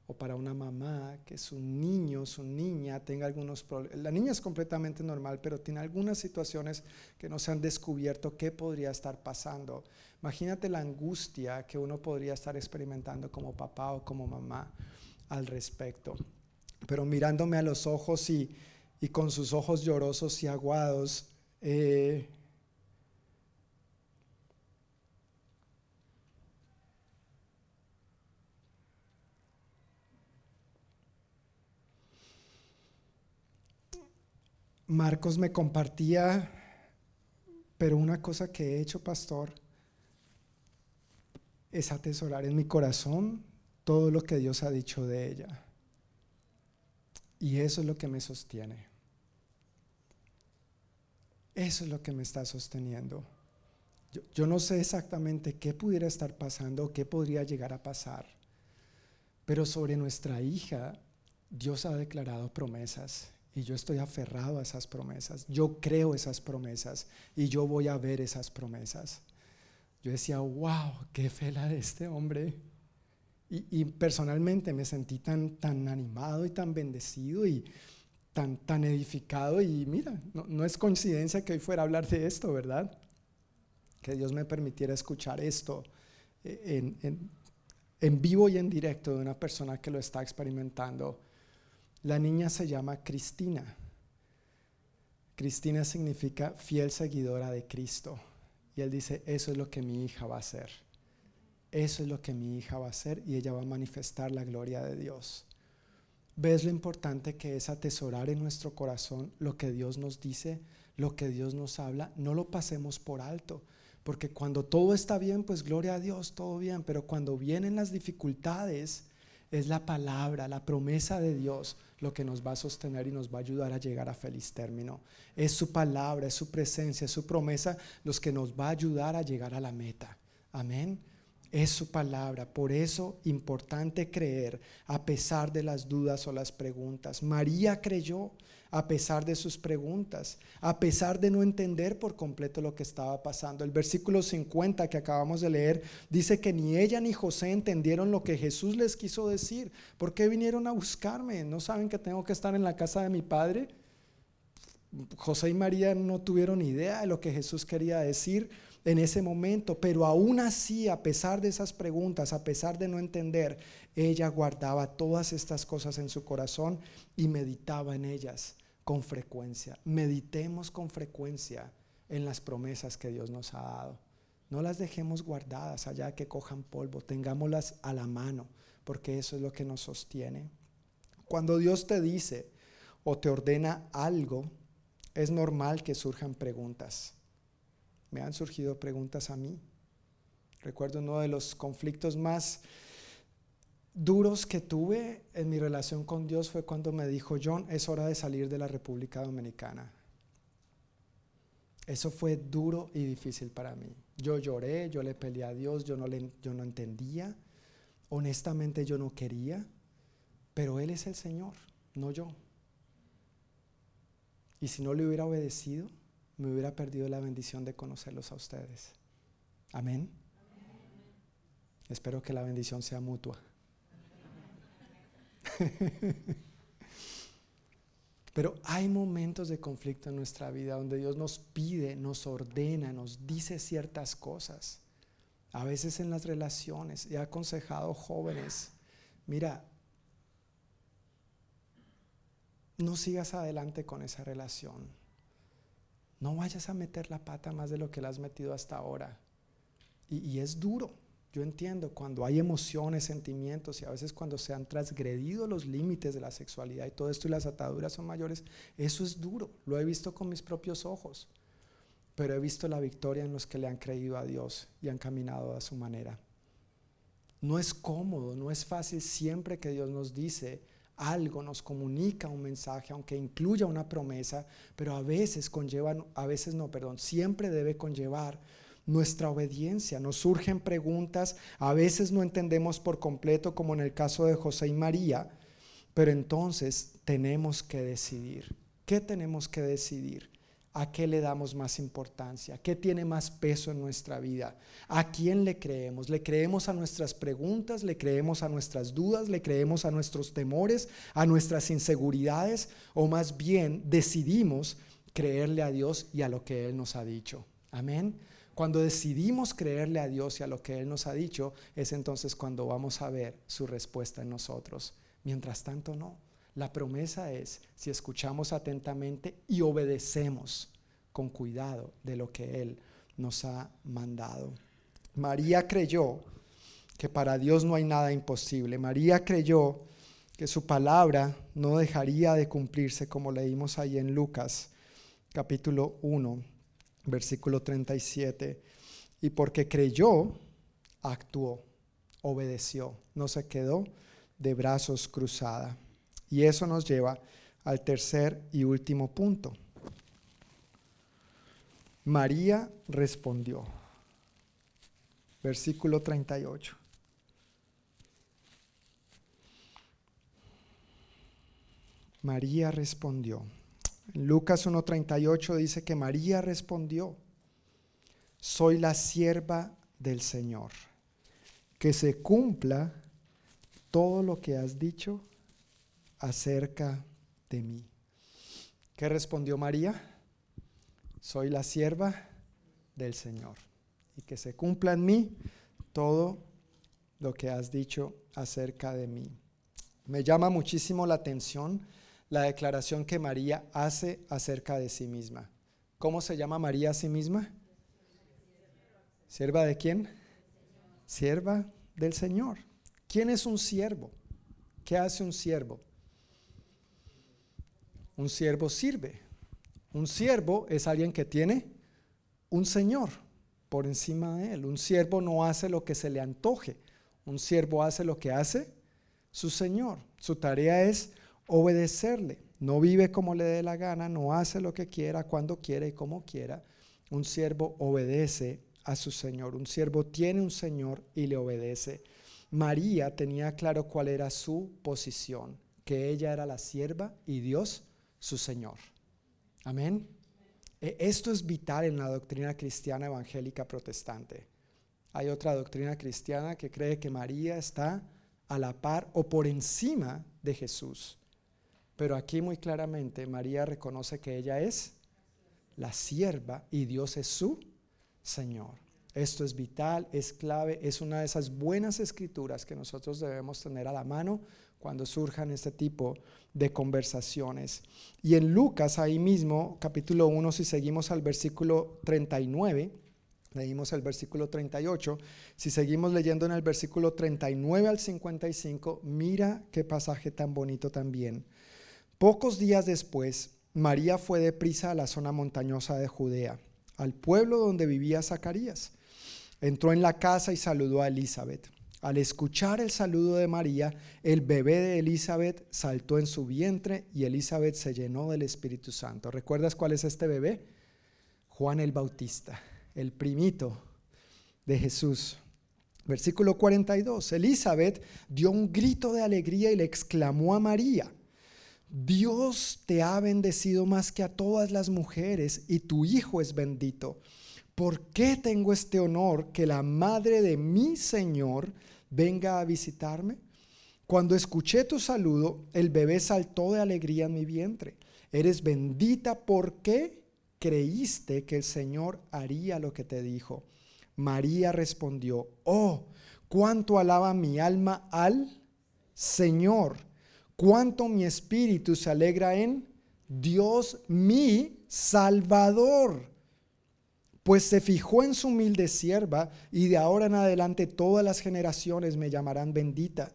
o para una mamá que su niño, su niña tenga algunos problemas. La niña es completamente normal, pero tiene algunas situaciones que no se han descubierto qué podría estar pasando. Imagínate la angustia que uno podría estar experimentando como papá o como mamá al respecto. Pero mirándome a los ojos y, y con sus ojos llorosos y aguados, eh, Marcos me compartía, pero una cosa que he hecho, pastor, es atesorar en mi corazón todo lo que Dios ha dicho de ella. Y eso es lo que me sostiene. Eso es lo que me está sosteniendo. Yo, no sé exactamente qué pudiera estar pasando, qué podría llegar a pasar, pero sobre nuestra hija Dios ha declarado promesas y yo estoy aferrado a esas promesas. Yo creo esas promesas y yo voy a ver esas promesas. Yo decía, wow, qué fe la de este hombre. Y, personalmente me sentí tan, tan animado y tan bendecido y tan, tan edificado. Y mira, no, es coincidencia que hoy fuera a hablar de esto, ¿verdad? Que Dios me permitiera escuchar esto en, en, en vivo y en directo de una persona que lo está experimentando la niña se llama Cristina. Cristina significa fiel seguidora de Cristo. Y él dice, eso es lo que mi hija va a hacer. Eso es lo que mi hija va a hacer y ella va a manifestar la gloria de Dios. ¿Ves lo importante que es atesorar en nuestro corazón lo que Dios nos dice, lo que Dios nos habla? No lo pasemos por alto, porque cuando todo está bien, pues gloria a Dios, todo bien, pero cuando vienen las dificultades, es la palabra, la promesa de Dios lo que nos va a sostener y nos va a ayudar a llegar a feliz término. Es su palabra, es su presencia, es su promesa los que nos va a ayudar a llegar a la meta. Amén es su palabra. Por eso importante creer a pesar de las dudas o las preguntas. María creyó a pesar de sus preguntas, a pesar de no entender por completo lo que estaba pasando. El versículo 50 que acabamos de leer dice que ni ella ni José entendieron lo que Jesús les quiso decir. ¿Por qué vinieron a buscarme? ¿No saben que tengo que estar en la casa de mi padre? José y María no tuvieron idea de lo que Jesús quería decir en ese momento, pero aún así, a pesar de esas preguntas, a pesar de no entender, ella guardaba todas estas cosas en su corazón y meditaba en ellas con frecuencia. Meditemos con frecuencia en las promesas que Dios nos ha dado. No las dejemos guardadas allá que cojan polvo, tengámoslas a la mano, porque eso es lo que nos sostiene. Cuando Dios te dice o te ordena algo, es normal que surjan preguntas. Me han surgido preguntas a mí. Recuerdo uno de los conflictos más duros que tuve en mi relación con Dios fue cuando me dijo, John, es hora de salir de la República Dominicana. Eso fue duro y difícil para mí. Yo lloré, yo le peleé a Dios, yo no, le, yo no entendía. Honestamente yo no quería, pero Él es el Señor, no yo. Y si no le hubiera obedecido, me hubiera perdido la bendición de conocerlos a ustedes. Amén. Espero que la bendición sea mutua. *laughs* Pero hay momentos de conflicto en nuestra vida donde Dios nos pide, nos ordena, nos dice ciertas cosas. A veces en las relaciones. He aconsejado jóvenes, mira, no sigas adelante con esa relación. No vayas a meter la pata más de lo que la has metido hasta ahora. Y, y es duro. Yo entiendo cuando hay emociones, sentimientos y a veces cuando se han transgredido los límites de la sexualidad y todo esto y las ataduras son mayores, eso es duro. Lo he visto con mis propios ojos. Pero he visto la victoria en los que le han creído a Dios y han caminado a su manera. No es cómodo, no es fácil siempre que Dios nos dice algo, nos comunica un mensaje, aunque incluya una promesa, pero a veces conlleva, a veces no, perdón, siempre debe conllevar nuestra obediencia. Nos surgen preguntas, a veces no entendemos por completo, como en el caso de José y María, pero entonces tenemos que decidir. ¿Qué tenemos que decidir? ¿A qué le damos más importancia? ¿Qué tiene más peso en nuestra vida? ¿A quién le creemos? ¿Le creemos a nuestras preguntas? ¿Le creemos a nuestras dudas? ¿Le creemos a nuestros temores? ¿A nuestras inseguridades? ¿O más bien decidimos creerle a Dios y a lo que Él nos ha dicho? Amén. Cuando decidimos creerle a Dios y a lo que Él nos ha dicho, es entonces cuando vamos a ver su respuesta en nosotros. Mientras tanto, no. La promesa es si escuchamos atentamente y obedecemos con cuidado de lo que Él nos ha mandado. María creyó que para Dios no hay nada imposible. María creyó que su palabra no dejaría de cumplirse como leímos ahí en Lucas capítulo 1 versículo 37. Y porque creyó, actuó, obedeció, no se quedó de brazos cruzada. Y eso nos lleva al tercer y último punto. María respondió. Versículo 38. María respondió. En Lucas 1.38 dice que María respondió, soy la sierva del Señor, que se cumpla todo lo que has dicho acerca de mí. ¿Qué respondió María? Soy la sierva del Señor y que se cumpla en mí todo lo que has dicho acerca de mí. Me llama muchísimo la atención la declaración que María hace acerca de sí misma. ¿Cómo se llama María a sí misma? ¿Sierva de quién? Sierva del Señor. ¿Quién es un siervo? ¿Qué hace un siervo? Un siervo sirve. Un siervo es alguien que tiene un Señor por encima de él. Un siervo no hace lo que se le antoje. Un siervo hace lo que hace su Señor. Su tarea es obedecerle. No vive como le dé la gana, no hace lo que quiera, cuando quiera y como quiera. Un siervo obedece a su Señor. Un siervo tiene un Señor y le obedece. María tenía claro cuál era su posición, que ella era la sierva y Dios su Señor. Amén. E, esto es vital en la doctrina cristiana evangélica protestante. Hay otra doctrina cristiana que cree que María está a la par o por encima de Jesús. Pero aquí muy claramente María reconoce que ella es la sierva y Dios es su Señor. Esto es vital, es clave, es una de esas buenas escrituras que nosotros debemos tener a la mano cuando surjan este tipo de conversaciones. Y en Lucas, ahí mismo, capítulo 1, si seguimos al versículo 39, leímos el versículo 38, si seguimos leyendo en el versículo 39 al 55, mira qué pasaje tan bonito también. Pocos días después, María fue deprisa a la zona montañosa de Judea, al pueblo donde vivía Zacarías. Entró en la casa y saludó a Elizabeth. Al escuchar el saludo de María, el bebé de Elizabeth saltó en su vientre y Elizabeth se llenó del Espíritu Santo. ¿Recuerdas cuál es este bebé? Juan el Bautista, el primito de Jesús. Versículo 42. Elizabeth dio un grito de alegría y le exclamó a María, Dios te ha bendecido más que a todas las mujeres y tu hijo es bendito. ¿por qué tengo este honor que la madre de mi Señor venga a visitarme? Cuando escuché tu saludo, el bebé saltó de alegría en mi vientre. Eres bendita porque creíste que el Señor haría lo que te dijo. María respondió, oh, cuánto alaba mi alma al Señor, cuánto mi espíritu se alegra en Dios mi Salvador pues se fijó en su humilde sierva, y de ahora en adelante todas las generaciones me llamarán bendita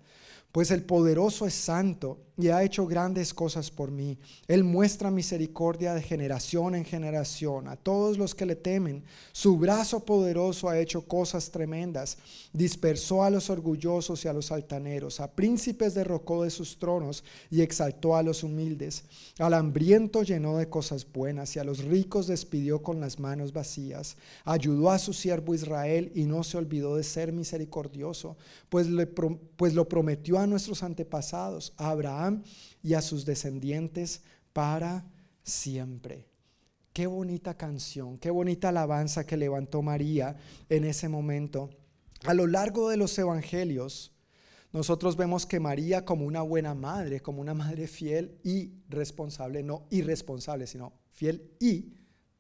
pues el poderoso es santo y ha hecho grandes cosas por mí. Él muestra misericordia de generación en generación a todos los que le temen. Su brazo poderoso ha hecho cosas tremendas. Dispersó a los orgullosos y a los altaneros. A príncipes derrocó de sus tronos y exaltó a los humildes. Al hambriento llenó de cosas buenas y a los ricos despidió con las manos vacías. Ayudó a su siervo Israel y no se olvidó de ser misericordioso, pues, le, pues lo prometió a nuestros antepasados, a Abraham y a sus descendientes para siempre. Qué bonita canción, qué bonita alabanza que levantó María en ese momento. A lo largo de los evangelios, nosotros vemos que María como una buena madre, como una madre fiel y responsable, no irresponsable, sino fiel y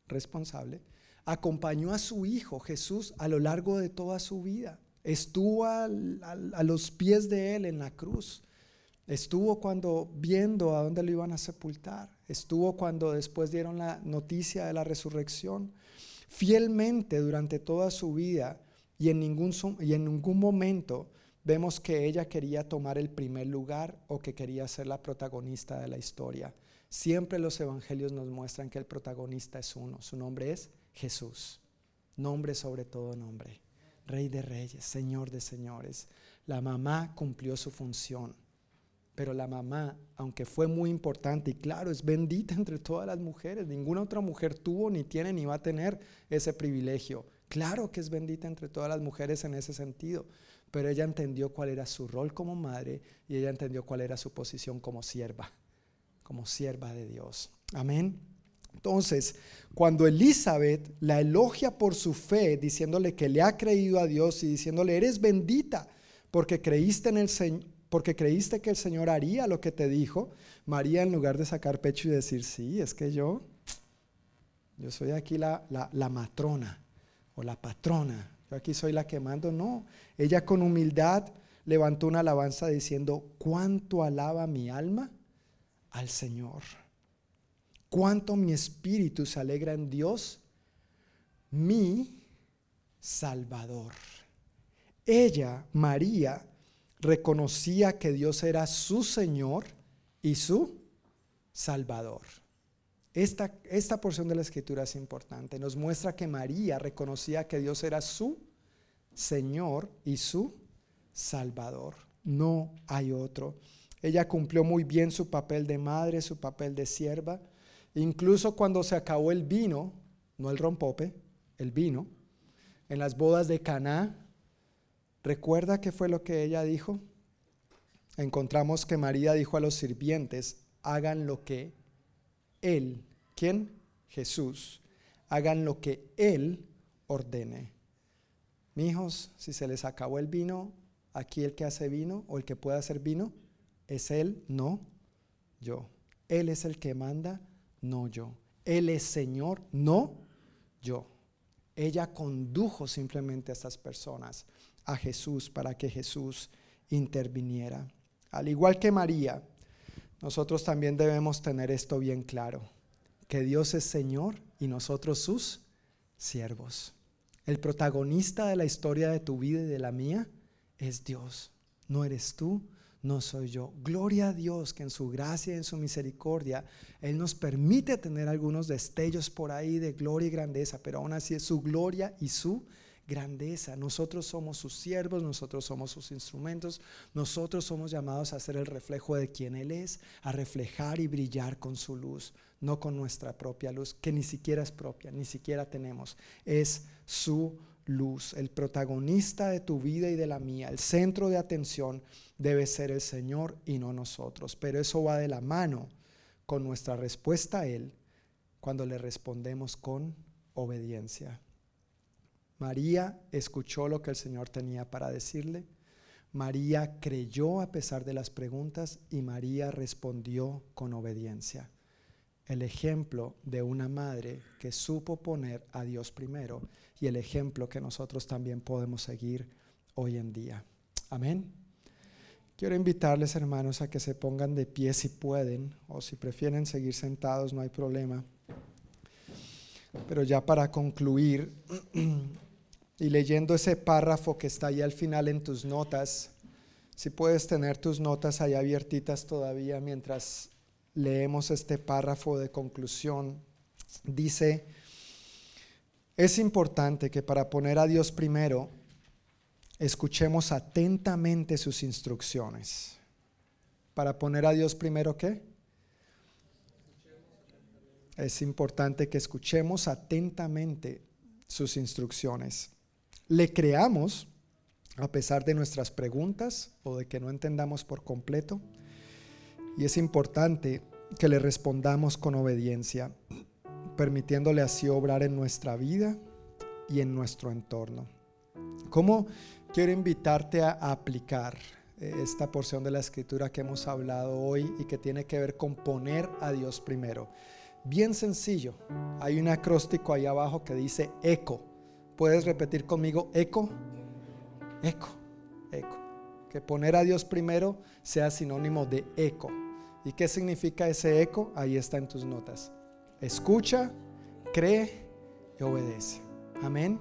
responsable, acompañó a su hijo Jesús a lo largo de toda su vida. Estuvo a los pies de él en la cruz. Estuvo cuando viendo a dónde lo iban a sepultar. Estuvo cuando después dieron la noticia de la resurrección. Fielmente durante toda su vida y en ningún, y en ningún momento vemos que ella quería tomar el primer lugar o que quería ser la protagonista de la historia. Siempre los evangelios nos muestran que el protagonista es uno. Su nombre es Jesús. Nombre sobre todo nombre. Rey de reyes, Señor de señores. La mamá cumplió su función, pero la mamá, aunque fue muy importante y claro, es bendita *laughs* entre todas las mujeres, ninguna otra mujer tuvo, ni tiene, ni va a tener ese privilegio. Claro que es bendita entre todas las mujeres en ese sentido, pero ella entendió cuál era su rol como madre y ella entendió cuál era su posición como sierva, como sierva de Dios. Amén. Entonces, cuando Elizabeth la elogia por su fe, diciéndole que le ha creído a Dios y diciéndole, eres bendita porque creíste, en el porque creíste que el Señor haría lo que te dijo, María en lugar de sacar pecho y decir, sí, es que yo, yo soy aquí la, la matrona o la patrona, yo aquí soy la que mando, no, ella con humildad levantó una alabanza diciendo, ¿cuánto alaba mi alma al Señor? cuánto mi espíritu se alegra en Dios, mi Salvador. Ella, María, reconocía que Dios era su Señor y su Salvador. Esta, esta porción de la escritura es importante. Nos muestra que María reconocía que Dios era su Señor y su Salvador. No hay otro. Ella cumplió muy bien su papel de madre, su papel de sierva. Incluso cuando se acabó el vino, no el rompope, el vino, en las bodas de Caná, ¿recuerda qué fue lo que ella dijo? Encontramos que María dijo a los sirvientes, hagan lo que Él, ¿quién? Jesús, hagan lo que Él ordene. Mijos, si se les acabó el vino, aquí el que hace vino o el que puede hacer vino es Él, no yo. Él es el que manda no yo. Él es Señor, no yo. Ella condujo simplemente a estas personas a Jesús para que Jesús interviniera. Al igual que María, nosotros también debemos tener esto bien claro, que Dios es Señor y nosotros sus siervos. El protagonista de la historia de tu vida y de la mía es Dios, no eres tú, no soy yo. Gloria a Dios que en su gracia y en su misericordia Él nos permite tener algunos destellos por ahí de gloria y grandeza, pero aún así es su gloria y su grandeza. Nosotros somos sus siervos, nosotros somos sus instrumentos, nosotros somos llamados a ser el reflejo de quien Él es, a reflejar y brillar con su luz, no con nuestra propia luz, que ni siquiera es propia, ni siquiera tenemos, es su luz. El protagonista de tu vida y de la mía, el centro de atención debe ser el Señor y no nosotros, pero eso va de la mano con nuestra respuesta a Él cuando le respondemos con obediencia. María escuchó lo que el Señor tenía para decirle. María creyó a pesar de las preguntas y María respondió con obediencia. El ejemplo de una madre que supo poner a Dios primero y el ejemplo que nosotros también podemos seguir hoy en día. Amén. Quiero invitarles, hermanos, a que se pongan de pie si pueden, o si prefieren seguir sentados, no hay problema. Pero ya para concluir, *clears throat* y leyendo ese párrafo que está ahí al final en tus notas, si puedes tener tus notas ahí abiertitas todavía mientras leemos este párrafo de conclusión, dice, es importante que para poner a Dios primero, escuchemos atentamente sus instrucciones. Para poner a Dios primero, ¿qué? Es importante que escuchemos atentamente sus instrucciones le creamos a pesar de nuestras preguntas o de que no entendamos por completo. Y es importante que le respondamos con obediencia, permitiéndole así obrar en nuestra vida y en nuestro entorno. ¿Cómo quiero invitarte a, aplicar eh, esta porción de la escritura que hemos hablado hoy y que tiene que ver con poner a Dios primero? Bien sencillo. Hay un acróstico ahí abajo que dice eco. ¿Puedes repetir conmigo eco? Eco, eco. Que poner a Dios primero sea sinónimo de eco. ¿Y qué significa ese eco? Ahí está en tus notas. Escucha, cree y obedece. Amén.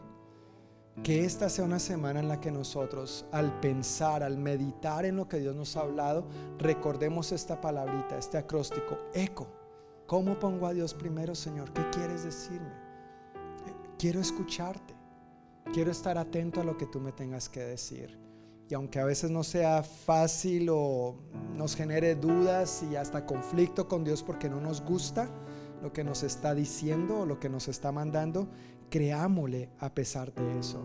Que esta sea una semana en la que nosotros, al pensar, al meditar en lo que Dios nos ha hablado, recordemos esta palabrita, este acróstico, eco. ¿Cómo pongo a Dios primero, Señor? ¿Qué quieres decirme? Quiero escucharte. Quiero estar atento a lo que tú me tengas que decir. Y aunque a veces no sea fácil o nos genere dudas y hasta conflicto con Dios porque no nos gusta lo que nos está diciendo o lo que nos está mandando, creámosle a pesar de eso.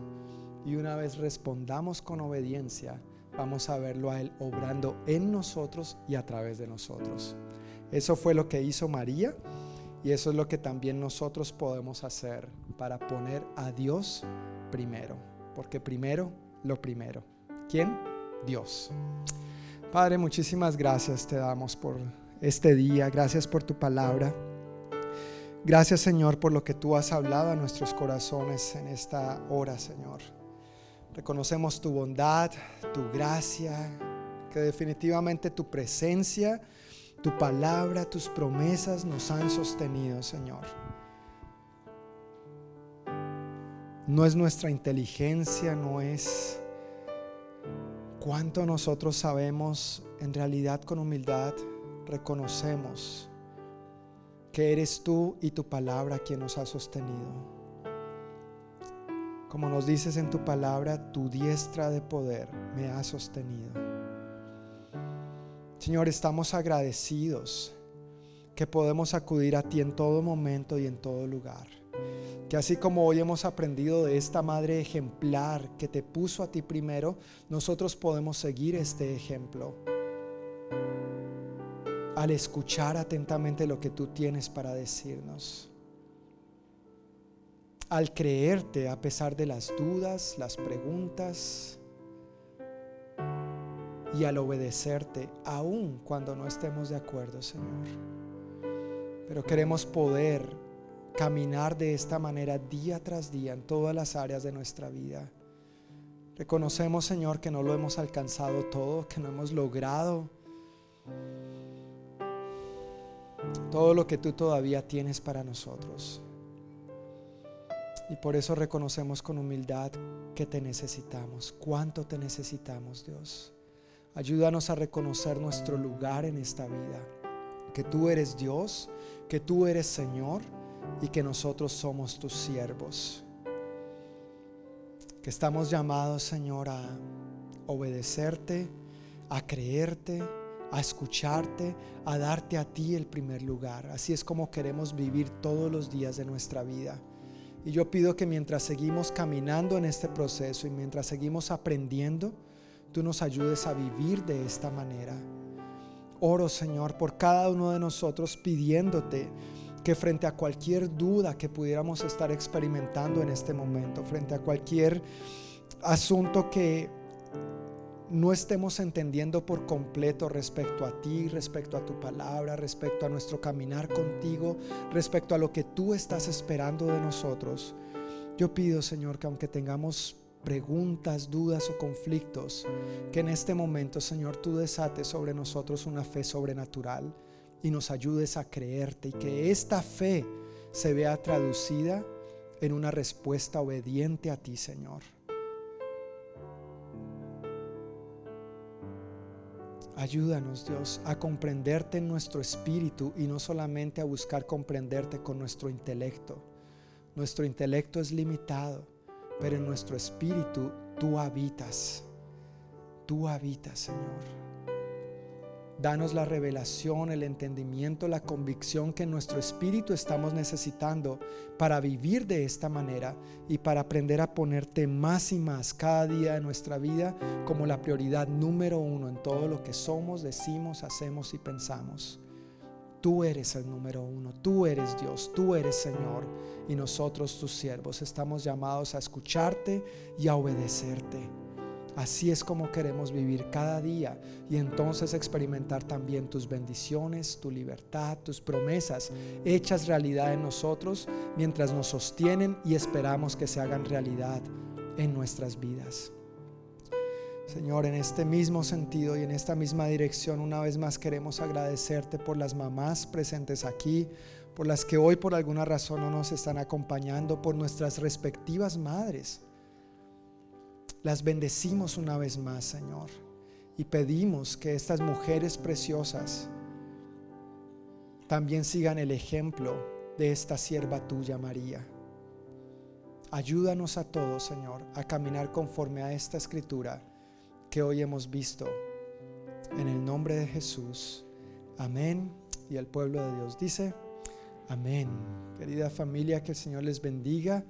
Y una vez respondamos con obediencia, vamos a verlo a Él obrando en nosotros y a través de nosotros. Eso fue lo que hizo María y eso es lo que también nosotros podemos hacer para poner a Dios primero, porque primero lo primero. ¿Quién? Dios. Padre, muchísimas gracias te damos por este día, gracias por tu palabra. Gracias Señor por lo que tú has hablado a nuestros corazones en esta hora, Señor. Reconocemos tu bondad, tu gracia, que definitivamente tu presencia, tu palabra, tus promesas nos han sostenido, Señor. No es nuestra inteligencia, no es cuánto nosotros sabemos, en realidad con humildad reconocemos que eres tú y tu palabra quien nos ha sostenido. Como nos dices en tu palabra, tu diestra de poder me ha sostenido. Señor, estamos agradecidos que podemos acudir a ti en todo momento y en todo lugar. Que así como hoy hemos aprendido de esta madre ejemplar que te puso a ti primero, nosotros podemos seguir este ejemplo al escuchar atentamente lo que tú tienes para decirnos. Al creerte a pesar de las dudas, las preguntas y al obedecerte aun cuando no estemos de acuerdo, Señor. Pero queremos poder caminar de esta manera día tras día en todas las áreas de nuestra vida. Reconocemos, Señor, que no lo hemos alcanzado todo, que no hemos logrado todo lo que tú todavía tienes para nosotros. Y por eso reconocemos con humildad que te necesitamos, cuánto te necesitamos, Dios. Ayúdanos a reconocer nuestro lugar en esta vida, que tú eres Dios, que tú eres Señor y que nosotros somos tus siervos. Que estamos llamados, Señor, a obedecerte, a creerte, a escucharte, a darte a ti el primer lugar. Así es como queremos vivir todos los días de nuestra vida. Y yo pido que mientras seguimos caminando en este proceso y mientras seguimos aprendiendo, tú nos ayudes a vivir de esta manera. Oro, Señor, por cada uno de nosotros pidiéndote que frente a cualquier duda que pudiéramos estar experimentando en este momento, frente a cualquier asunto que no estemos entendiendo por completo respecto a ti, respecto a tu palabra, respecto a nuestro caminar contigo, respecto a lo que tú estás esperando de nosotros. Yo pido, Señor, que aunque tengamos preguntas, dudas o conflictos, que en este momento, Señor, tú desates sobre nosotros una fe sobrenatural y nos ayudes a creerte y que esta fe se vea traducida en una respuesta obediente a ti, Señor. Ayúdanos, Dios, a comprenderte en nuestro espíritu y no solamente a buscar comprenderte con nuestro intelecto. Nuestro intelecto es limitado, pero en nuestro espíritu tú habitas. Tú habitas, Señor. Danos la revelación, el entendimiento, la convicción que en nuestro espíritu estamos necesitando para vivir de esta manera y para aprender a ponerte más y más cada día de nuestra vida como la prioridad número uno en todo lo que somos, decimos, hacemos y pensamos. Tú eres el número uno, tú eres Dios, tú eres Señor y nosotros tus siervos estamos llamados a escucharte y a obedecerte. Así es como queremos vivir cada día y entonces experimentar también tus bendiciones, tu libertad, tus promesas hechas realidad en nosotros mientras nos sostienen y esperamos que se hagan realidad en nuestras vidas. Señor, en este mismo sentido y en esta misma dirección, una vez más queremos agradecerte por las mamás presentes aquí, por las que hoy por alguna razón no nos están acompañando, por nuestras respectivas madres las bendecimos una vez más, Señor. Y pedimos que estas mujeres preciosas también sigan el ejemplo de esta sierva tuya, María. Ayúdanos a todos, Señor, a caminar conforme a esta escritura que hoy hemos visto. En el nombre de Jesús. Amén. Y el pueblo de Dios dice, amén. Querida familia, que el Señor les bendiga.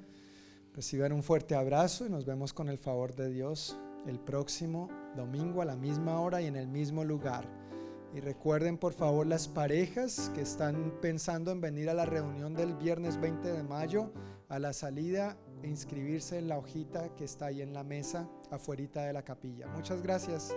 Reciban un fuerte abrazo y nos vemos con el favor de Dios el próximo domingo a la misma hora y en el mismo lugar. Y recuerden por favor las parejas que están pensando en venir a la reunión del viernes 20 de mayo a la salida inscribirse en la hojita que está ahí en la mesa afuera de la capilla. Muchas gracias.